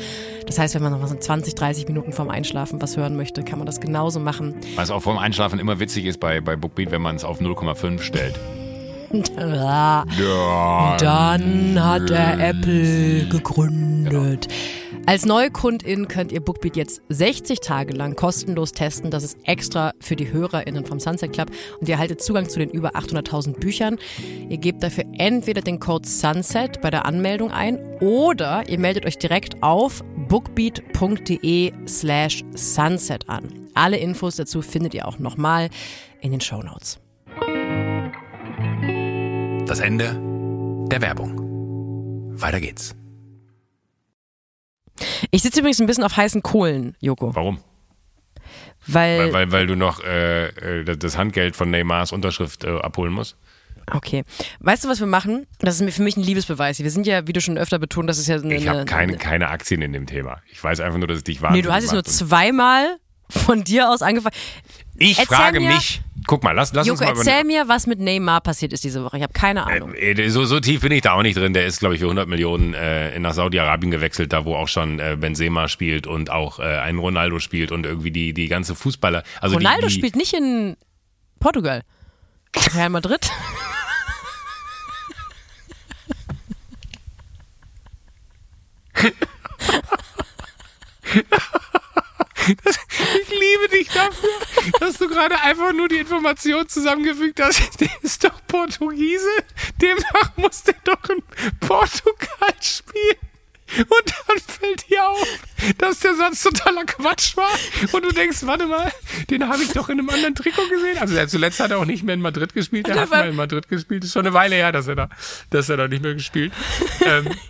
Das heißt, wenn man noch mal so 20, 30 Minuten vorm Einschlafen was hören möchte, kann man das genauso machen. Was auch vorm Einschlafen immer witzig ist bei, bei Bookbeat, wenn man es auf 0,5 stellt. (laughs) Ja. Dann hat er Apple gegründet. Als Neukundin könnt ihr Bookbeat jetzt 60 Tage lang kostenlos testen. Das ist extra für die HörerInnen vom Sunset Club. Und ihr erhaltet Zugang zu den über 800.000 Büchern. Ihr gebt dafür entweder den Code SUNSET bei der Anmeldung ein oder ihr meldet euch direkt auf bookbeat.de slash sunset an. Alle Infos dazu findet ihr auch nochmal in den Show Notes. Das Ende der Werbung. Weiter geht's. Ich sitze übrigens ein bisschen auf heißen Kohlen, Joko. Warum? Weil, Weil, weil, weil du noch äh, äh, das Handgeld von Neymars Unterschrift äh, abholen musst? okay. Weißt du, was wir machen? Das ist für mich ein Liebesbeweis. Wir sind ja, wie du schon öfter betont, das ist ja eine. Ich habe keine, eine, keine Aktien in dem Thema. Ich weiß einfach nur, dass es dich Nee, wahnsinnig du hast jetzt nur zweimal von dir aus angefangen. Ich Erzähl frage mir- mich, guck mal, lass, lass Joko, uns mal erzähl mir, was mit Neymar passiert ist diese Woche. Ich habe keine Ahnung. Äh, so, so tief bin ich da auch nicht drin. Der ist, glaube ich, für 100 Millionen äh, nach Saudi-Arabien gewechselt, da wo auch schon äh, Benzema spielt und auch äh, ein Ronaldo spielt und irgendwie die, die ganze Fußballer. Also Ronaldo die, die, spielt nicht in Portugal. Real Madrid. (laughs) Ich liebe dich dafür, dass du gerade einfach nur die Information zusammengefügt hast. Der ist doch Portugiese. Demnach muss der doch in Portugal spielen. Und dann fällt dir auf, dass der Satz totaler Quatsch war. Und du denkst, warte mal, den habe ich doch in einem anderen Trikot gesehen. Also zuletzt hat er auch nicht mehr in Madrid gespielt. Der hat mal in Madrid gespielt. Ist schon eine Weile her, dass er da, dass er da nicht mehr gespielt. ähm. (laughs)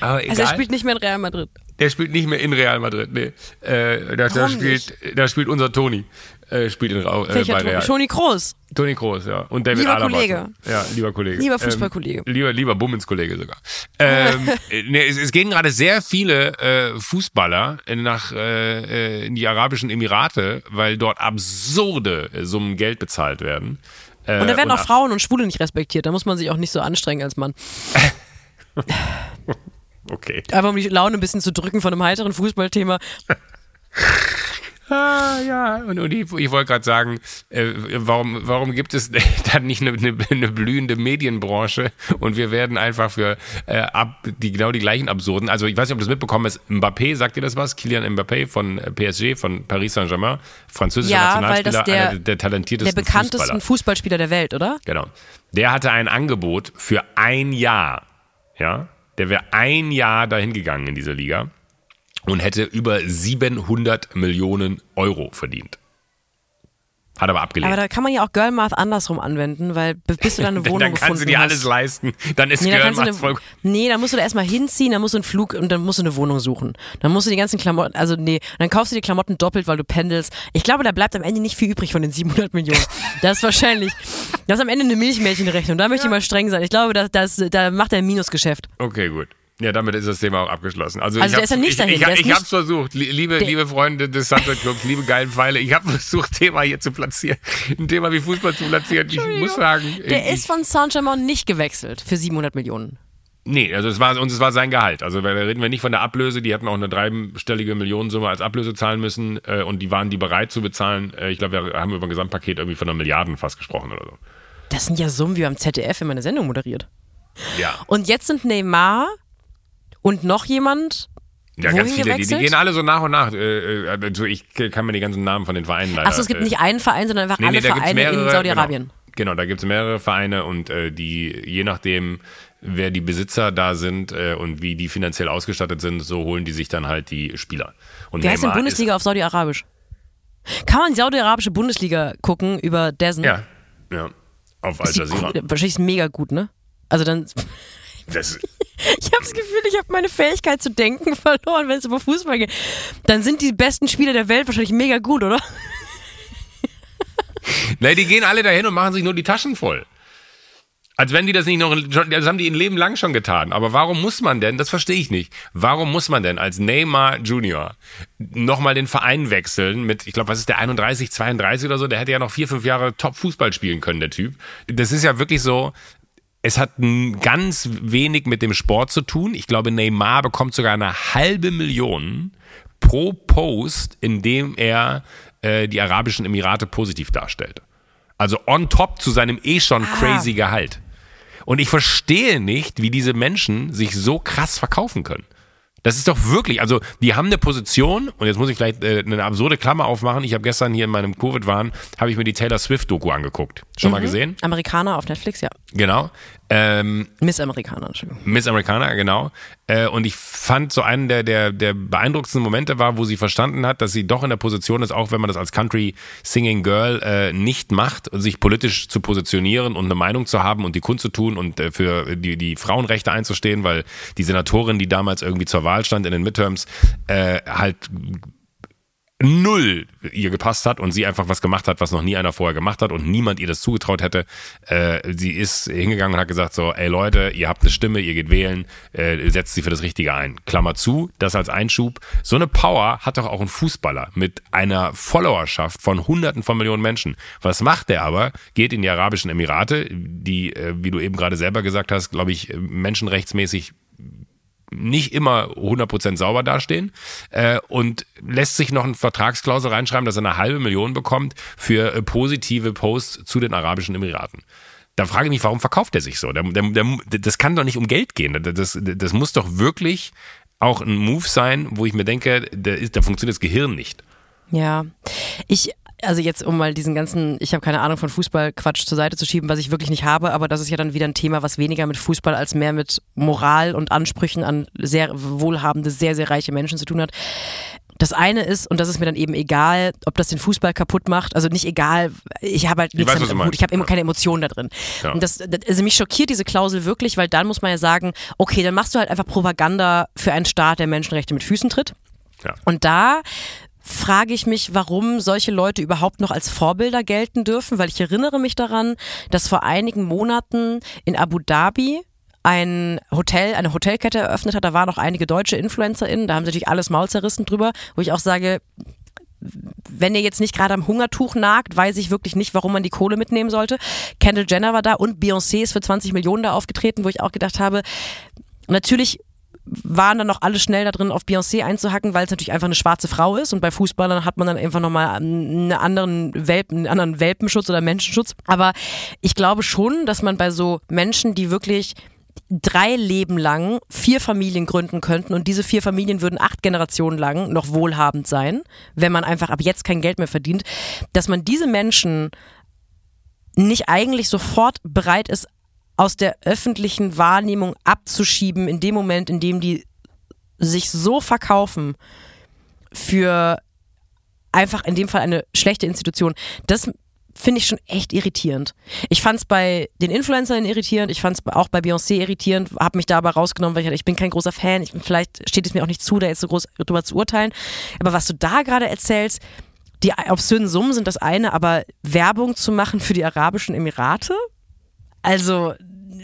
Also er spielt nicht mehr in Real Madrid. Der spielt nicht mehr in Real Madrid, nee. Äh, da, da, spielt, da spielt unser Toni. Äh, spielt in Rau, äh, bei Toni? Real. Toni Kroos. Toni Kroos, ja. Und David Lieber Alaba. Kollege. Ja, lieber Kollege. Lieber Fußballkollege. Ähm, lieber, lieber Bummenskollege sogar. Ähm, (laughs) äh, nee, es, es gehen gerade sehr viele äh, Fußballer nach äh, äh, in die Arabischen Emirate, weil dort absurde Summen Geld bezahlt werden. Äh, Und da werden auch Frauen und Schwule nicht respektiert. Da muss man sich auch nicht so anstrengen als Mann. (laughs) Okay. Einfach um die Laune ein bisschen zu drücken von einem heiteren Fußballthema. (laughs) Ah, ja, und, und ich, ich wollte gerade sagen, äh, warum, warum gibt es (laughs) dann nicht eine, eine, eine blühende Medienbranche und wir werden einfach für äh, ab, die genau die gleichen absurden, also ich weiß nicht, ob du das mitbekommen hast, Mbappé, sagt dir das was? Kilian Mbappé von äh, PSG, von Paris Saint-Germain, französischer Ja, Nationalspieler, der- einer der, der Der talentiertesten bekanntesten Fußballer. Fußballspieler der Welt, oder? Genau. Der hatte ein Angebot für ein Jahr. Ja. Der wäre ein Jahr dahin gegangen in diese Liga und hätte über 700 Millionen Euro verdient. Hat aber abgelehnt. Aber da kann man ja auch Girlmath andersrum anwenden, weil bis du dann eine Denn (laughs) Wohnung dann kannst du dir gefunden alles leisten. Dann ist Nee, dann Girl voll. eine, nee, dann musst du da erstmal hinziehen, dann musst du einen Flug und dann musst du eine Wohnung suchen. Dann musst du die ganzen Klamotten, also nee, dann kaufst du die Klamotten doppelt, weil du pendelst. Ich glaube, da bleibt am Ende nicht viel übrig von den 700 Millionen. (laughs) Das ist wahrscheinlich, das ist am Ende eine Milchmädchenrechnung. Da möchte ich mal streng sein. Ich glaube, da, das, da macht er ein Minusgeschäft. Okay, gut. Ja, damit ist das Thema auch abgeschlossen. Also, Also ich der ist ja nicht ich, dahin, Ich, ich, ich hab's versucht. Lie- Liebe, Der- liebe Freunde des Sunset Clubs, liebe geilen Pfeile, ich habe (laughs) versucht, Thema hier zu platzieren. Ein Thema wie Fußball zu platzieren. Ich muss sagen. Der ich, ist von Saint-Germain nicht gewechselt für 700 Millionen. Nee, also es war und es war sein Gehalt. Also da reden wir nicht von der Ablöse, die hätten auch eine dreistellige Millionensumme als Ablöse zahlen müssen äh, und die waren die bereit zu bezahlen. Äh, ich glaube, wir haben über ein Gesamtpaket irgendwie von einer Milliarden fast gesprochen oder so. Das sind ja Summen wie beim ZDF, man eine Sendung moderiert. Ja. Und jetzt sind Neymar und noch jemand Ja, Wohin ganz viele, die, die gehen alle so nach und nach. Äh, äh, also ich kann mir die ganzen Namen von den Vereinen leider. Achso, es gibt äh, nicht einen Verein, sondern einfach alle da gibt's Vereine in mehrere, Saudi-Arabien. Genau, genau, da gibt es mehrere Vereine und äh, die, je nachdem, wer die Besitzer da sind äh, und wie die finanziell ausgestattet sind, so holen die sich dann halt die Spieler. Und Wie heißt denn Bundesliga auf Saudi-Arabisch? Kann man die saudi-arabische Bundesliga gucken über Dessen? Ja, ja. auf Al Jazeera. Wahrscheinlich ist mega gut, ne? Also dann. Das, (laughs) Ich habe das Gefühl, ich habe meine Fähigkeit zu denken (laughs) verloren, wenn es über Fußball geht. Dann sind die besten Spieler der Welt wahrscheinlich mega gut, oder? (laughs) ne, die gehen alle dahin und machen sich nur die Taschen voll. Als wenn die das nicht noch, das haben die ihr Leben lang schon getan. Aber warum muss man denn, das verstehe ich nicht, warum muss man denn als Neymar Junior nochmal den Verein wechseln mit, ich glaube, was ist der 31, 32 oder so, der hätte ja noch vier, fünf Jahre Top-Fußball spielen können, der Typ. Das ist ja wirklich so, es hat ganz wenig mit dem Sport zu tun. Ich glaube, Neymar bekommt sogar eine halbe Million pro Post, in dem er äh, die Arabischen Emirate positiv darstellt. Also on top zu seinem eh schon crazy Gehalt. Und ich verstehe nicht, wie diese Menschen sich so krass verkaufen können. Das ist doch wirklich, also die haben eine Position und jetzt muss ich vielleicht äh, eine absurde Klammer aufmachen. Ich habe gestern hier in meinem Covid-Wahn, habe ich mir die Taylor Swift-Doku angeguckt. Schon mal gesehen? Amerikaner auf Netflix, ja. Genau. Ähm, Miss Amerikaner, Entschuldigung. Miss Americana, genau. Äh, und ich fand so einen der, der, der beeindruckendsten Momente war, wo sie verstanden hat, dass sie doch in der Position ist, auch wenn man das als Country Singing Girl äh, nicht macht, sich politisch zu positionieren und eine Meinung zu haben und die kundzutun und äh, für die, die Frauenrechte einzustehen, weil die Senatorin, die damals irgendwie zur Wahl stand in den Midterms, äh, halt null ihr gepasst hat und sie einfach was gemacht hat, was noch nie einer vorher gemacht hat und niemand ihr das zugetraut hätte. Äh, sie ist hingegangen und hat gesagt so, ey Leute, ihr habt eine Stimme, ihr geht wählen, äh, setzt sie für das Richtige ein. Klammer zu, das als Einschub. So eine Power hat doch auch ein Fußballer mit einer Followerschaft von Hunderten von Millionen Menschen. Was macht der aber? Geht in die Arabischen Emirate, die, äh, wie du eben gerade selber gesagt hast, glaube ich, menschenrechtsmäßig nicht immer 100% sauber dastehen äh, und lässt sich noch eine Vertragsklausel reinschreiben, dass er eine halbe Million bekommt für äh, positive Posts zu den Arabischen Emiraten. Da frage ich mich, warum verkauft er sich so? Der, der, der, das kann doch nicht um Geld gehen. Das, das muss doch wirklich auch ein Move sein, wo ich mir denke, da, ist, da funktioniert das Gehirn nicht. Ja. Ich, also jetzt, um mal diesen ganzen, ich habe keine Ahnung von Fußballquatsch zur Seite zu schieben, was ich wirklich nicht habe, aber das ist ja dann wieder ein Thema, was weniger mit Fußball als mehr mit Moral und Ansprüchen an sehr wohlhabende, sehr, sehr reiche Menschen zu tun hat. Das eine ist, und das ist mir dann eben egal, ob das den Fußball kaputt macht, also nicht egal, ich habe halt nichts weiß, damit Hut, ich habe immer keine Emotionen da drin. Ja. Und das, das, also mich schockiert diese Klausel wirklich, weil dann muss man ja sagen, okay, dann machst du halt einfach Propaganda für einen Staat, der Menschenrechte mit Füßen tritt. Ja. Und da frage ich mich, warum solche Leute überhaupt noch als Vorbilder gelten dürfen, weil ich erinnere mich daran, dass vor einigen Monaten in Abu Dhabi ein Hotel, eine Hotelkette eröffnet hat. Da waren noch einige deutsche InfluencerInnen, da haben sie natürlich alles Maul zerrissen drüber, wo ich auch sage, wenn ihr jetzt nicht gerade am Hungertuch nagt, weiß ich wirklich nicht, warum man die Kohle mitnehmen sollte. Kendall Jenner war da und Beyoncé ist für 20 Millionen da aufgetreten, wo ich auch gedacht habe, natürlich waren dann noch alle schnell da drin, auf Beyoncé einzuhacken, weil es natürlich einfach eine schwarze Frau ist und bei Fußballern hat man dann einfach nochmal einen anderen, Welpen, einen anderen Welpenschutz oder Menschenschutz. Aber ich glaube schon, dass man bei so Menschen, die wirklich drei Leben lang vier Familien gründen könnten und diese vier Familien würden acht Generationen lang noch wohlhabend sein, wenn man einfach ab jetzt kein Geld mehr verdient, dass man diese Menschen nicht eigentlich sofort bereit ist, aus der öffentlichen Wahrnehmung abzuschieben, in dem Moment, in dem die sich so verkaufen für einfach in dem Fall eine schlechte Institution. Das finde ich schon echt irritierend. Ich fand es bei den Influencern irritierend, ich fand es auch bei Beyoncé irritierend, habe mich da aber rausgenommen, weil ich, dachte, ich bin kein großer Fan, ich, vielleicht steht es mir auch nicht zu, da jetzt so groß drüber zu urteilen. Aber was du da gerade erzählst, die obszönen Summen sind das eine, aber Werbung zu machen für die Arabischen Emirate? Also,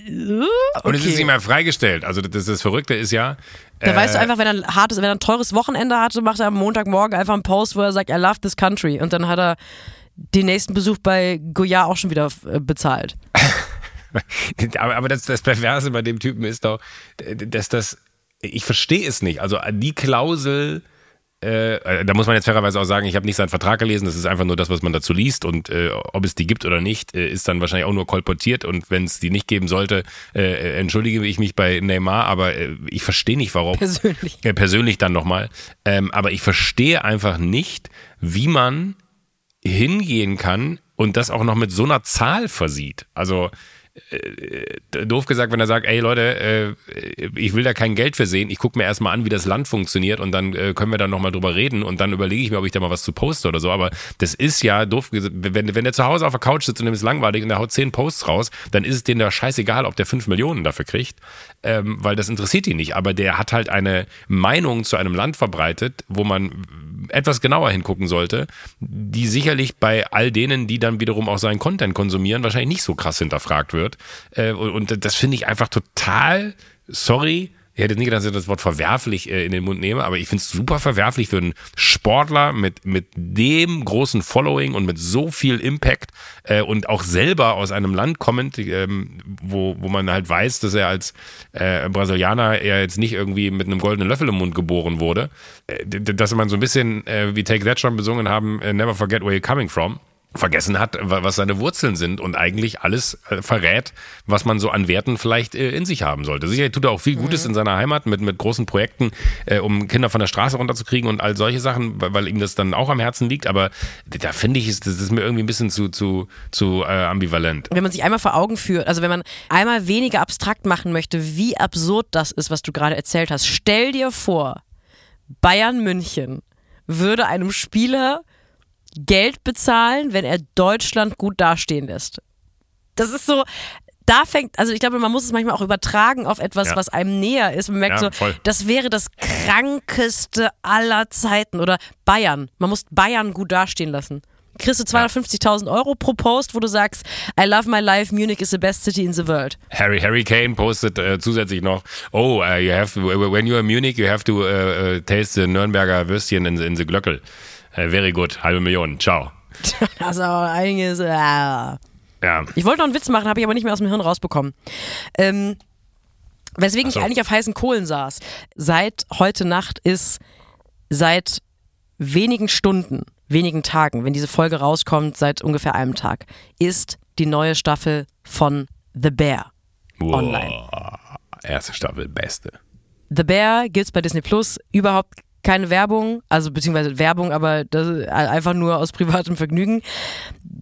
äh, Und es ist okay. nicht mehr freigestellt. Also das, das Verrückte ist ja. Da äh, weißt du einfach, wenn er ein hartes, wenn er ein teures Wochenende hatte, macht er am Montagmorgen einfach einen Post, wo er sagt, I love this country. Und dann hat er den nächsten Besuch bei Goya auch schon wieder äh, bezahlt. (laughs) Aber, aber das, das Perverse bei dem Typen ist doch, dass das, ich verstehe es nicht. Also die Klausel, äh, da muss man jetzt fairerweise auch sagen, ich habe nicht seinen Vertrag gelesen, das ist einfach nur das, was man dazu liest und äh, ob es die gibt oder nicht, äh, ist dann wahrscheinlich auch nur kolportiert und wenn es die nicht geben sollte, äh, entschuldige ich mich bei Neymar, aber äh, ich verstehe nicht, warum. Persönlich. Persönlich dann nochmal. Ähm, aber ich verstehe einfach nicht, wie man hingehen kann und das auch noch mit so einer Zahl versieht. Also äh, doof gesagt, wenn er sagt, ey Leute, äh, ich will da kein Geld für sehen, ich gucke mir erstmal an, wie das Land funktioniert und dann äh, können wir da nochmal drüber reden und dann überlege ich mir, ob ich da mal was zu poste oder so. Aber das ist ja doof, wenn, wenn der zu Hause auf der Couch sitzt und dem ist langweilig und der haut zehn Posts raus, dann ist es denen da scheißegal, ob der fünf Millionen dafür kriegt, ähm, weil das interessiert ihn nicht. Aber der hat halt eine Meinung zu einem Land verbreitet, wo man etwas genauer hingucken sollte, die sicherlich bei all denen, die dann wiederum auch seinen Content konsumieren, wahrscheinlich nicht so krass hinterfragt wird. Äh, und das finde ich einfach total, sorry, ich hätte nicht gedacht, dass ich das Wort verwerflich äh, in den Mund nehme, aber ich finde es super verwerflich für einen Sportler mit, mit dem großen Following und mit so viel Impact äh, und auch selber aus einem Land kommend, ähm, wo, wo man halt weiß, dass er als Brasilianer er jetzt nicht irgendwie mit einem goldenen Löffel im Mund geboren wurde, dass man so ein bisschen, wie Take That schon besungen haben, Never Forget Where You're Coming From vergessen hat, was seine Wurzeln sind und eigentlich alles äh, verrät, was man so an Werten vielleicht äh, in sich haben sollte. Sicher tut er auch viel Gutes mhm. in seiner Heimat mit, mit großen Projekten, äh, um Kinder von der Straße runterzukriegen und all solche Sachen, weil ihm das dann auch am Herzen liegt. Aber da finde ich, das ist mir irgendwie ein bisschen zu, zu, zu äh, ambivalent. Wenn man sich einmal vor Augen führt, also wenn man einmal weniger abstrakt machen möchte, wie absurd das ist, was du gerade erzählt hast, stell dir vor, Bayern München würde einem Spieler Geld bezahlen, wenn er Deutschland gut dastehen lässt. Das ist so, da fängt, also ich glaube, man muss es manchmal auch übertragen auf etwas, ja. was einem näher ist. Man merkt ja, so, voll. das wäre das krankeste aller Zeiten. Oder Bayern. Man muss Bayern gut dastehen lassen. Kriegst du 250.000 Euro pro Post, wo du sagst, I love my life, Munich is the best city in the world. Harry, Harry Kane postet äh, zusätzlich noch, oh, uh, you have, when you're in Munich, you have to uh, taste the Nürnberger Würstchen in, in the Glöckel. Very good, halbe Million, ciao. das ist aber einiges. Äh. Ja. Ich wollte noch einen Witz machen, habe ich aber nicht mehr aus dem Hirn rausbekommen. Ähm, weswegen so. ich eigentlich auf heißen Kohlen saß. Seit heute Nacht ist seit wenigen Stunden, wenigen Tagen, wenn diese Folge rauskommt, seit ungefähr einem Tag, ist die neue Staffel von The Bear wow. online. Erste Staffel, beste. The Bear gibt's bei Disney Plus überhaupt keine Werbung, also beziehungsweise Werbung, aber das einfach nur aus privatem Vergnügen.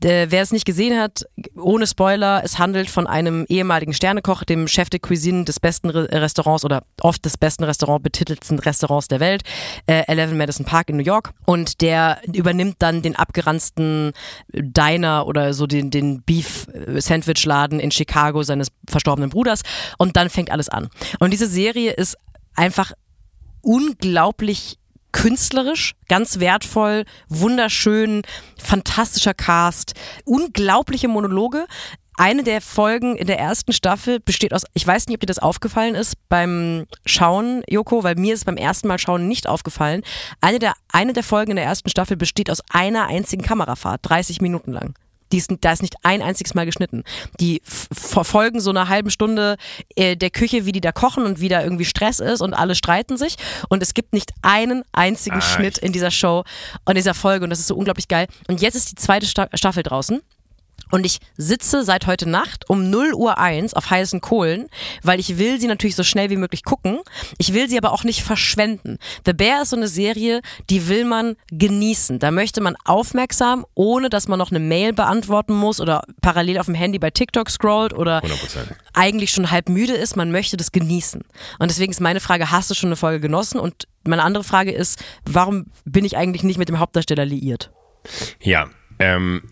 Äh, wer es nicht gesehen hat, ohne Spoiler, es handelt von einem ehemaligen Sternekoch, dem Chef de Cuisine des besten Re Restaurants oder oft des besten Restaurant betitelten Restaurants der Welt, äh, 11 Madison Park in New York. Und der übernimmt dann den abgeranzten Diner oder so den, den Beef-Sandwich-Laden in Chicago seines verstorbenen Bruders. Und dann fängt alles an. Und diese Serie ist einfach unglaublich künstlerisch, ganz wertvoll, wunderschön, fantastischer Cast, unglaubliche Monologe. Eine der Folgen in der ersten Staffel besteht aus, ich weiß nicht, ob dir das aufgefallen ist beim Schauen, Joko, weil mir ist beim ersten Mal Schauen nicht aufgefallen. Eine der, eine der Folgen in der ersten Staffel besteht aus einer einzigen Kamerafahrt, 30 Minuten lang. Die ist, da ist nicht ein einziges Mal geschnitten. Die verfolgen so eine halbe Stunde äh, der Küche, wie die da kochen und wie da irgendwie Stress ist und alle streiten sich. Und es gibt nicht einen einzigen ah, Schnitt in dieser Show und dieser Folge und das ist so unglaublich geil. Und jetzt ist die zweite Staffel draußen. Und ich sitze seit heute Nacht um 0 Uhr 1 auf heißen Kohlen, weil ich will sie natürlich so schnell wie möglich gucken. Ich will sie aber auch nicht verschwenden. The Bear ist so eine Serie, die will man genießen. Da möchte man aufmerksam, ohne dass man noch eine Mail beantworten muss oder parallel auf dem Handy bei TikTok scrollt oder 100%. eigentlich schon halb müde ist. Man möchte das genießen. Und deswegen ist meine Frage, hast du schon eine Folge genossen? Und meine andere Frage ist, warum bin ich eigentlich nicht mit dem Hauptdarsteller liiert? Ja, ähm,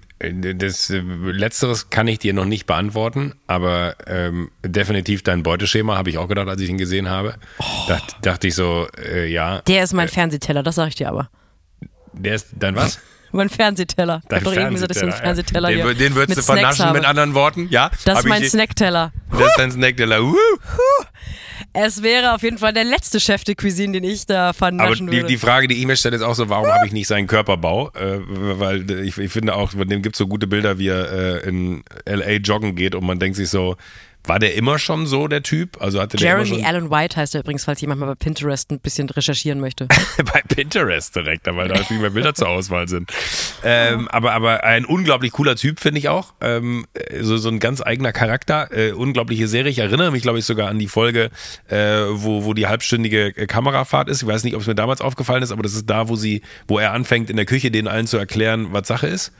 das äh, Letzteres kann ich dir noch nicht beantworten, aber ähm, definitiv dein Beuteschema habe ich auch gedacht, als ich ihn gesehen habe. Oh. Dacht, dachte ich so, äh, ja. Der ist mein äh, Fernsehteller, das sage ich dir aber. Der ist dein was? Mein Fernsehteller. Dein eben gesagt, dass ich einen Fernsehteller ja. Den, den würdest du vernaschen habe. mit anderen Worten, ja? Das ist mein Snackteller. Das ist dein Snackteller. Uh. Es wäre auf jeden Fall der letzte Chef de Cuisine, den ich da vernaschen Aber die, würde. die Frage, die ich mir stelle, ist auch so, warum habe ich nicht seinen Körperbau? Äh, weil ich, ich, finde auch, von dem gibt es so gute Bilder, wie er äh, in L.A. joggen geht und man denkt sich so, war der immer schon so, der Typ? Also hatte Jeremy Allen White heißt er übrigens, falls jemand mal bei Pinterest ein bisschen recherchieren möchte. (laughs) bei Pinterest direkt, weil da viel mehr Bilder zur Auswahl sind. Ähm, aber, aber ein unglaublich cooler Typ, finde ich auch. Ähm, so, so ein ganz eigener Charakter. Äh, unglaubliche Serie. Ich erinnere mich, glaube ich, sogar an die Folge, äh, wo, wo die halbstündige Kamerafahrt ist. Ich weiß nicht, ob es mir damals aufgefallen ist, aber das ist da, wo sie, wo er anfängt, in der Küche denen allen zu erklären, was Sache ist.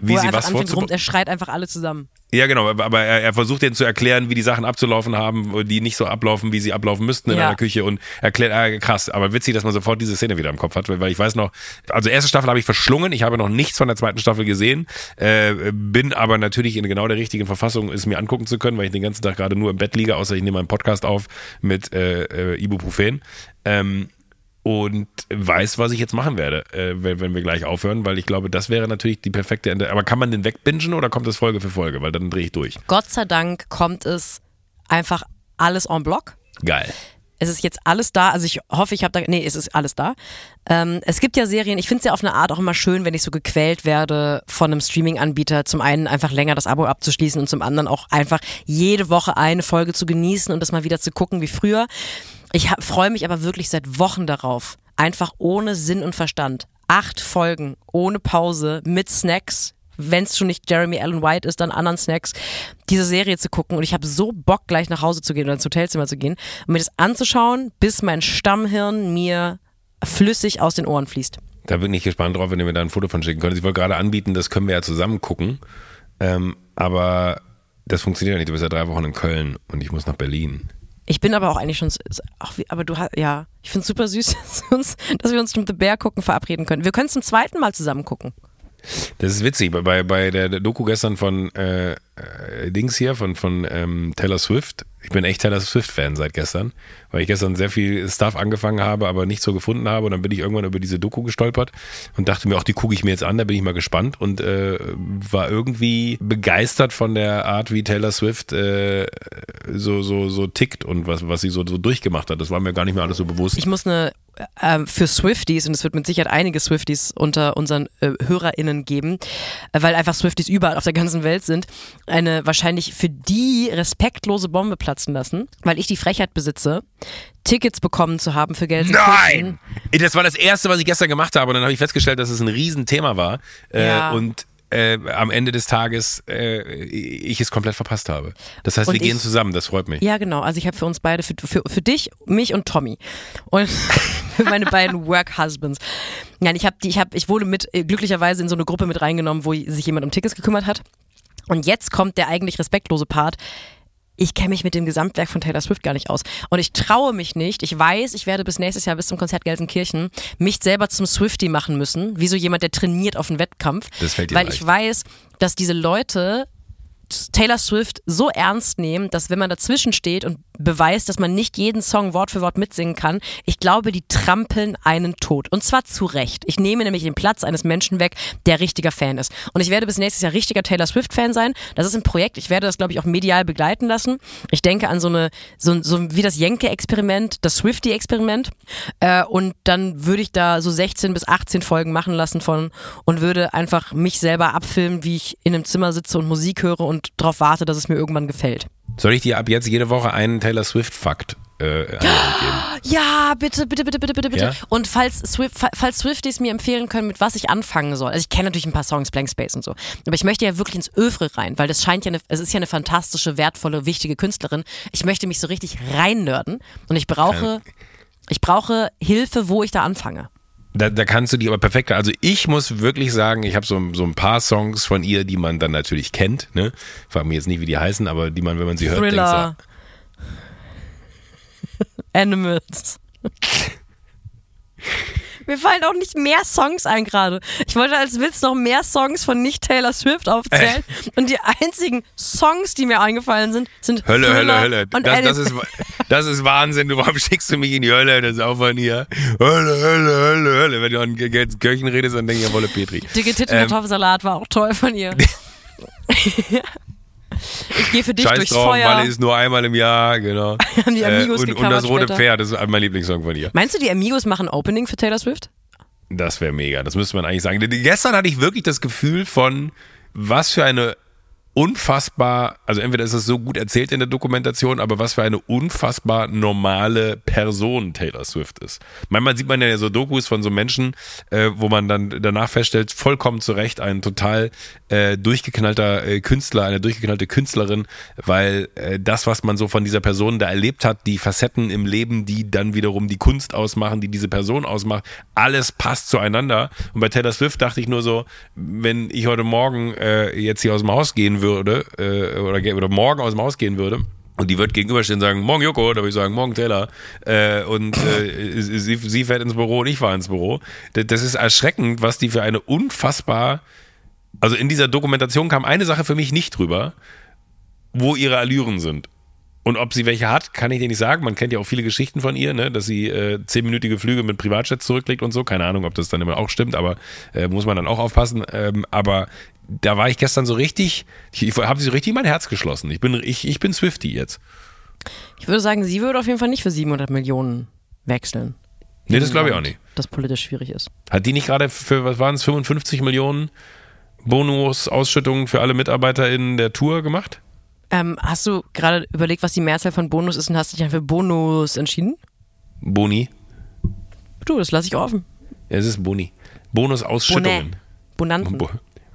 Wie wo sie was rum, Er schreit einfach alle zusammen. Ja, genau, aber er, er versucht denen zu erklären, wie die Sachen abzulaufen haben, die nicht so ablaufen, wie sie ablaufen müssten in Ja. einer Küche und erklärt, äh, krass, aber witzig, dass man sofort diese Szene wieder im Kopf hat, weil, ich weiß noch, also erste Staffel habe ich verschlungen, ich habe noch nichts von der zweiten Staffel gesehen, äh, bin aber natürlich in genau der richtigen Verfassung, es mir angucken zu können, weil ich den ganzen Tag gerade nur im Bett liege, außer ich nehme einen Podcast auf mit äh, äh, Ibuprofen. Ähm, und weiß, was ich jetzt machen werde, äh, wenn, wenn wir gleich aufhören, weil ich glaube, das wäre natürlich die perfekte Ende. Aber kann man den wegbingen oder kommt das Folge für Folge? Weil dann drehe ich durch. Gott sei Dank kommt es einfach alles en bloc. Geil. Es ist jetzt alles da. Also ich hoffe, ich habe da. Nee, es ist alles da. Ähm, es gibt ja Serien, ich finde es ja auf eine Art auch immer schön, wenn ich so gequält werde von einem Streaming-Anbieter, zum einen einfach länger das Abo abzuschließen und zum anderen auch einfach jede Woche eine Folge zu genießen und das mal wieder zu gucken wie früher. Ich freue mich aber wirklich seit Wochen darauf. Einfach ohne Sinn und Verstand. Acht Folgen, ohne Pause, mit Snacks, wenn es schon nicht Jeremy Allen White ist, dann anderen Snacks, diese Serie zu gucken. Und ich habe so Bock, gleich nach Hause zu gehen oder ins Hotelzimmer zu gehen und mir das anzuschauen, bis mein Stammhirn mir flüssig aus den Ohren fließt. Da bin ich gespannt drauf, wenn ihr mir da ein Foto von schicken könnt. Ich wollte gerade anbieten, das können wir ja zusammen gucken. Ähm, aber das funktioniert ja nicht. Du bist ja drei Wochen in Köln und ich muss nach Berlin. Ich bin aber auch eigentlich schon, aber du hast, ja, ich finde es super süß, (laughs) dass wir, uns, dass wir uns zum The Bear gucken verabreden können. Wir können es zum zweiten Mal zusammen gucken. Das ist witzig. Bei- Bei, der Doku gestern von äh, äh, Dings hier, von, von ähm, Taylor Swift. Ich bin echt Taylor Swift-Fan seit gestern, weil ich gestern sehr viel Stuff angefangen habe, aber nicht so gefunden habe. Und dann bin ich irgendwann über diese Doku gestolpert und dachte mir, auch die gucke ich mir jetzt an, da bin ich mal gespannt und äh, war irgendwie begeistert von der Art, wie Taylor Swift äh, so, so, so tickt und was, was sie so, so durchgemacht hat. Das war mir gar nicht mehr alles so bewusst. Ich muss eine ähm, für Swifties, und es wird mit Sicherheit einige Swifties unter unseren äh, HörerInnen geben, äh, weil einfach Swifties überall auf der ganzen Welt sind, eine wahrscheinlich für die respektlose Bombe platzen lassen, weil ich die Frechheit besitze, Tickets bekommen zu haben für Gelsenkirchen. Nein! Das war das Erste, was ich gestern gemacht habe. Und dann habe ich festgestellt, dass es ein Riesenthema war. Äh, Ja. Und äh, am Ende des Tages äh, ich es komplett verpasst habe. Das heißt, Und wir gehen ich- zusammen. Das freut mich. Ja, genau. Also ich habe für uns beide, für, für, für dich, mich und Tommy. Und (laughs) für meine beiden Work-Husbands. Nein, ich habe die, ich habe, ich wurde mit äh, glücklicherweise in so eine Gruppe mit reingenommen, wo sich jemand um Tickets gekümmert hat. Und jetzt kommt der eigentlich respektlose Part. Ich kenne mich mit dem Gesamtwerk von Taylor Swift gar nicht aus. Und ich traue mich nicht. Ich weiß, ich werde bis nächstes Jahr, bis zum Konzert Gelsenkirchen, mich selber zum Swifty machen müssen. Wie so jemand, der trainiert auf einen Wettkampf. Das fällt dir Weil leicht. ich weiß, dass diese Leute Taylor Swift so ernst nehmen, dass wenn man dazwischen steht und beweist, dass man nicht jeden Song Wort für Wort mitsingen kann, ich glaube, die trampeln einen tot. Und zwar zu Recht. Ich nehme nämlich den Platz eines Menschen weg, der richtiger Fan ist. Und ich werde bis nächstes Jahr richtiger Taylor Swift-Fan sein. Das ist ein Projekt. Ich werde das, glaube ich, auch medial begleiten lassen. Ich denke an so eine, so, so wie das Jenke-Experiment, das Swifty-Experiment. Äh, und dann würde ich da so 16 bis 18 Folgen machen lassen von und würde einfach mich selber abfilmen, wie ich in einem Zimmer sitze und Musik höre und darauf warte, dass es mir irgendwann gefällt. Soll ich dir ab jetzt jede Woche einen Taylor Swift-Fakt äh? (gasps) Ja, bitte, bitte, bitte, bitte, bitte, bitte. Ja? Und falls, Swift, fa- falls Swifties mir empfehlen können, mit was ich anfangen soll. Also ich kenne natürlich ein paar Songs, Blank Space und so. Aber ich möchte ja wirklich ins Övre rein, weil das scheint ja eine, es ist ja eine fantastische, wertvolle, wichtige Künstlerin. Ich möchte mich so richtig reinnörden und ich brauche, ich brauche Hilfe, wo ich da anfange. Da, da kannst du die aber perfekt. Also ich muss wirklich sagen, ich habe so, so ein paar Songs von ihr, die man dann natürlich kennt. Ne? Frag mich jetzt nicht, wie die heißen, aber die man, wenn man sie hört, denkt Thriller. (laughs) Animals. (laughs) Mir fallen auch nicht mehr Songs ein gerade. Ich wollte als Witz noch mehr Songs von nicht Taylor Swift aufzählen. Und die einzigen Songs, die mir eingefallen sind, sind Hölle, Thriller Hölle, Hölle. Das, das, ist, das ist Wahnsinn. Du, warum schickst du mich in die Hölle? Das ist auch von ihr. Hölle, Hölle, Hölle, Hölle. Wenn du an Kirchen redest, dann denke ich an Wolle Petri. Dicke Titten, Ähm, Kartoffelsalat war auch toll von ihr. (laughs) (laughs) ich gehe für dich Scheiß durchs drauf, Feuer. Malle ist nur einmal im Jahr, genau. (laughs) Haben die Amigos und, und gecovert das rote später. Pferd, das ist mein Lieblingssong von ihr. Meinst du, die Amigos machen Opening für Taylor Swift? Das wäre mega, das müsste man eigentlich sagen. Denn Gestern hatte ich wirklich das Gefühl von, was für eine unfassbar, also entweder ist es so gut erzählt in der Dokumentation, aber was für eine unfassbar normale Person Taylor Swift ist. Manchmal sieht man ja so Dokus von so Menschen, äh, wo man dann danach feststellt, vollkommen zu Recht ein total äh, durchgeknallter äh, Künstler, eine durchgeknallte Künstlerin, weil äh, das, was man so von dieser Person da erlebt hat, die Facetten im Leben, die dann wiederum die Kunst ausmachen, die diese Person ausmacht, alles passt zueinander. Und bei Taylor Swift dachte ich nur so, wenn ich heute Morgen äh, jetzt hier aus dem Haus gehen würde, würde äh, oder, oder morgen aus dem Haus gehen würde und die wird gegenüberstehen und sagen, morgen Joko, da würde ich sagen, morgen Taylor. Äh, und äh, sie, sie fährt ins Büro und ich fahre ins Büro. Das ist erschreckend, was die für eine unfassbar. Also in dieser Dokumentation kam eine Sache für mich nicht drüber, wo ihre Allüren sind. Und ob sie welche hat, kann ich dir nicht sagen. Man kennt ja auch viele Geschichten von ihr, ne? dass sie äh, zehnminütige Flüge mit Privatjets zurücklegt und so. Keine Ahnung, ob das dann immer auch stimmt, aber äh, muss man dann auch aufpassen. Ähm, aber da war ich gestern so richtig, ich, ich habe so richtig mein Herz geschlossen. Ich bin, ich, ich bin Swifty jetzt. Ich würde sagen, sie würde auf jeden Fall nicht für 700 Millionen wechseln. Nee, das glaube ich auch nicht. Das politisch schwierig ist. Hat die nicht gerade für, was waren es, 55 Millionen Bonus-Ausschüttungen für alle MitarbeiterInnen der Tour gemacht? Ähm, hast du gerade überlegt, was die Mehrzahl von Bonus ist und hast dich dann für Bonus entschieden? Boni. Du, das lasse ich offen. Ja, es ist Boni. Bonus-Ausschüttungen. Bonanten. Bo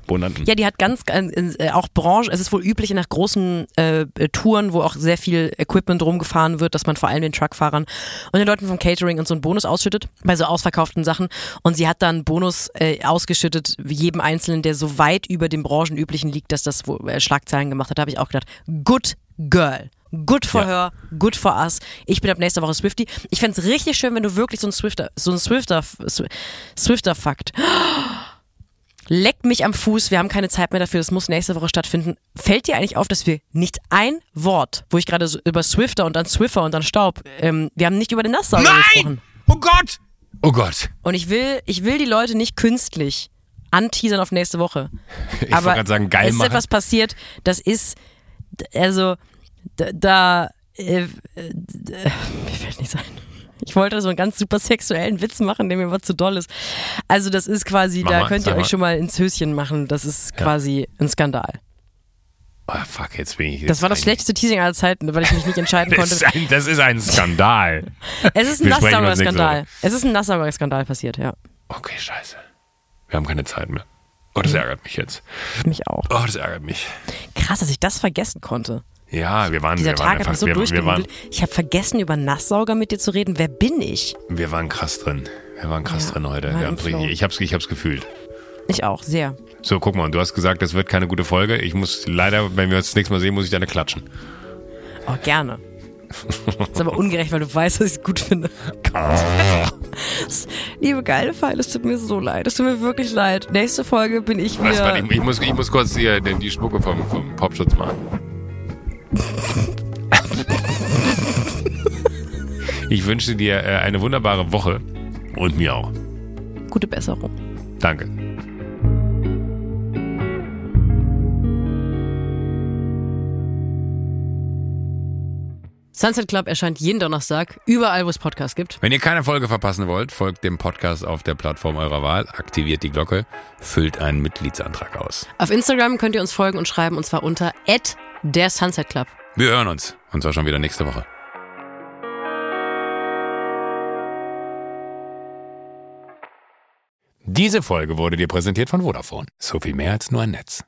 Bonanten. Ja, die hat ganz, äh, auch Branche, es ist wohl üblich nach großen äh, Touren, wo auch sehr viel Equipment rumgefahren wird, dass man vor allem den Truckfahrern und den Leuten vom Catering und so einen Bonus ausschüttet, bei so ausverkauften Sachen. Und sie hat dann Bonus äh, ausgeschüttet, jedem Einzelnen, der so weit über dem branchenüblichen liegt, dass das wo, äh, Schlagzeilen gemacht hat. Da habe ich auch gedacht, good girl. Good for ja. her, good for us. Ich bin ab nächster Woche Swifty. Ich fände es richtig schön, wenn du wirklich so ein Swifter, so ein Swifter, Swifter-Fakt. Leck mich am Fuß, wir haben keine Zeit mehr dafür, das muss nächste Woche stattfinden. Fällt dir eigentlich auf, dass wir nicht ein Wort, wo ich gerade so über Swifter und dann Swiffer und dann Staub, ähm, wir haben nicht über den Nasssauger Nein! gesprochen. Oh Gott! Oh Gott. Und ich will, ich will die Leute nicht künstlich anteasern auf nächste Woche. (laughs) Ich Aber wollte sagen, geil es ist machen. etwas passiert, das ist, also, da, da äh, äh, mir fällt nichts ein. Ich wollte so einen ganz super sexuellen Witz machen, der mir aber zu doll ist. Also das ist quasi, Mach da mal, könnt ihr euch mal. schon mal ins Höschen machen. Das ist Ja. quasi ein Skandal. Oh, fuck, jetzt bin ich. Das war das jetzt schlechteste Teasing aller Zeiten, weil ich mich nicht entscheiden (laughs) Das konnte. ist, ein, das ist ein Skandal. (laughs) Es ist ein Nassauer-Skandal. Es ist ein Nassauer-Skandal passiert, ja. Okay, scheiße. Wir haben keine Zeit mehr. Oh, das ärgert mich jetzt. Mich auch. Oh, das ärgert mich. Krass, dass ich das vergessen konnte. Ja, wir waren, Dieser wir waren Tag hat einfach, mich so wir, wir, waren. Ich habe vergessen, über Nasssauger mit dir zu reden. Wer bin ich? wir waren krass drin. Wir waren krass Ja, drin heute. Wir im haben's richtig, ich, hab's, ich hab's gefühlt. Ich auch, sehr. So, guck mal, du hast gesagt, das wird keine gute Folge. Ich muss leider, wenn wir uns das nächste Mal sehen, muss ich deine klatschen. Oh, gerne. ist aber ungerecht, weil du weißt, dass ich es gut finde. (laughs) Liebe geile Pfeile, es tut mir so leid. Es tut mir wirklich leid. Nächste Folge bin ich Was, wieder. warte, ich, ich, muss, ich muss kurz hier die Spucke vom, vom Popschutz machen. Ich wünsche dir äh, eine wunderbare Woche und mir auch. Gute Besserung. Danke. Sunset Club erscheint jeden Donnerstag, überall, wo es Podcasts gibt. Wenn ihr keine Folge verpassen wollt, folgt dem Podcast auf der Plattform eurer Wahl, aktiviert die Glocke, füllt einen Mitgliedsantrag aus. Auf Instagram könnt ihr uns folgen und schreiben, und zwar unter der Sunset Club. Wir hören uns und zwar schon wieder nächste Woche. Diese Folge wurde dir präsentiert von Vodafone. So viel mehr als nur ein Netz.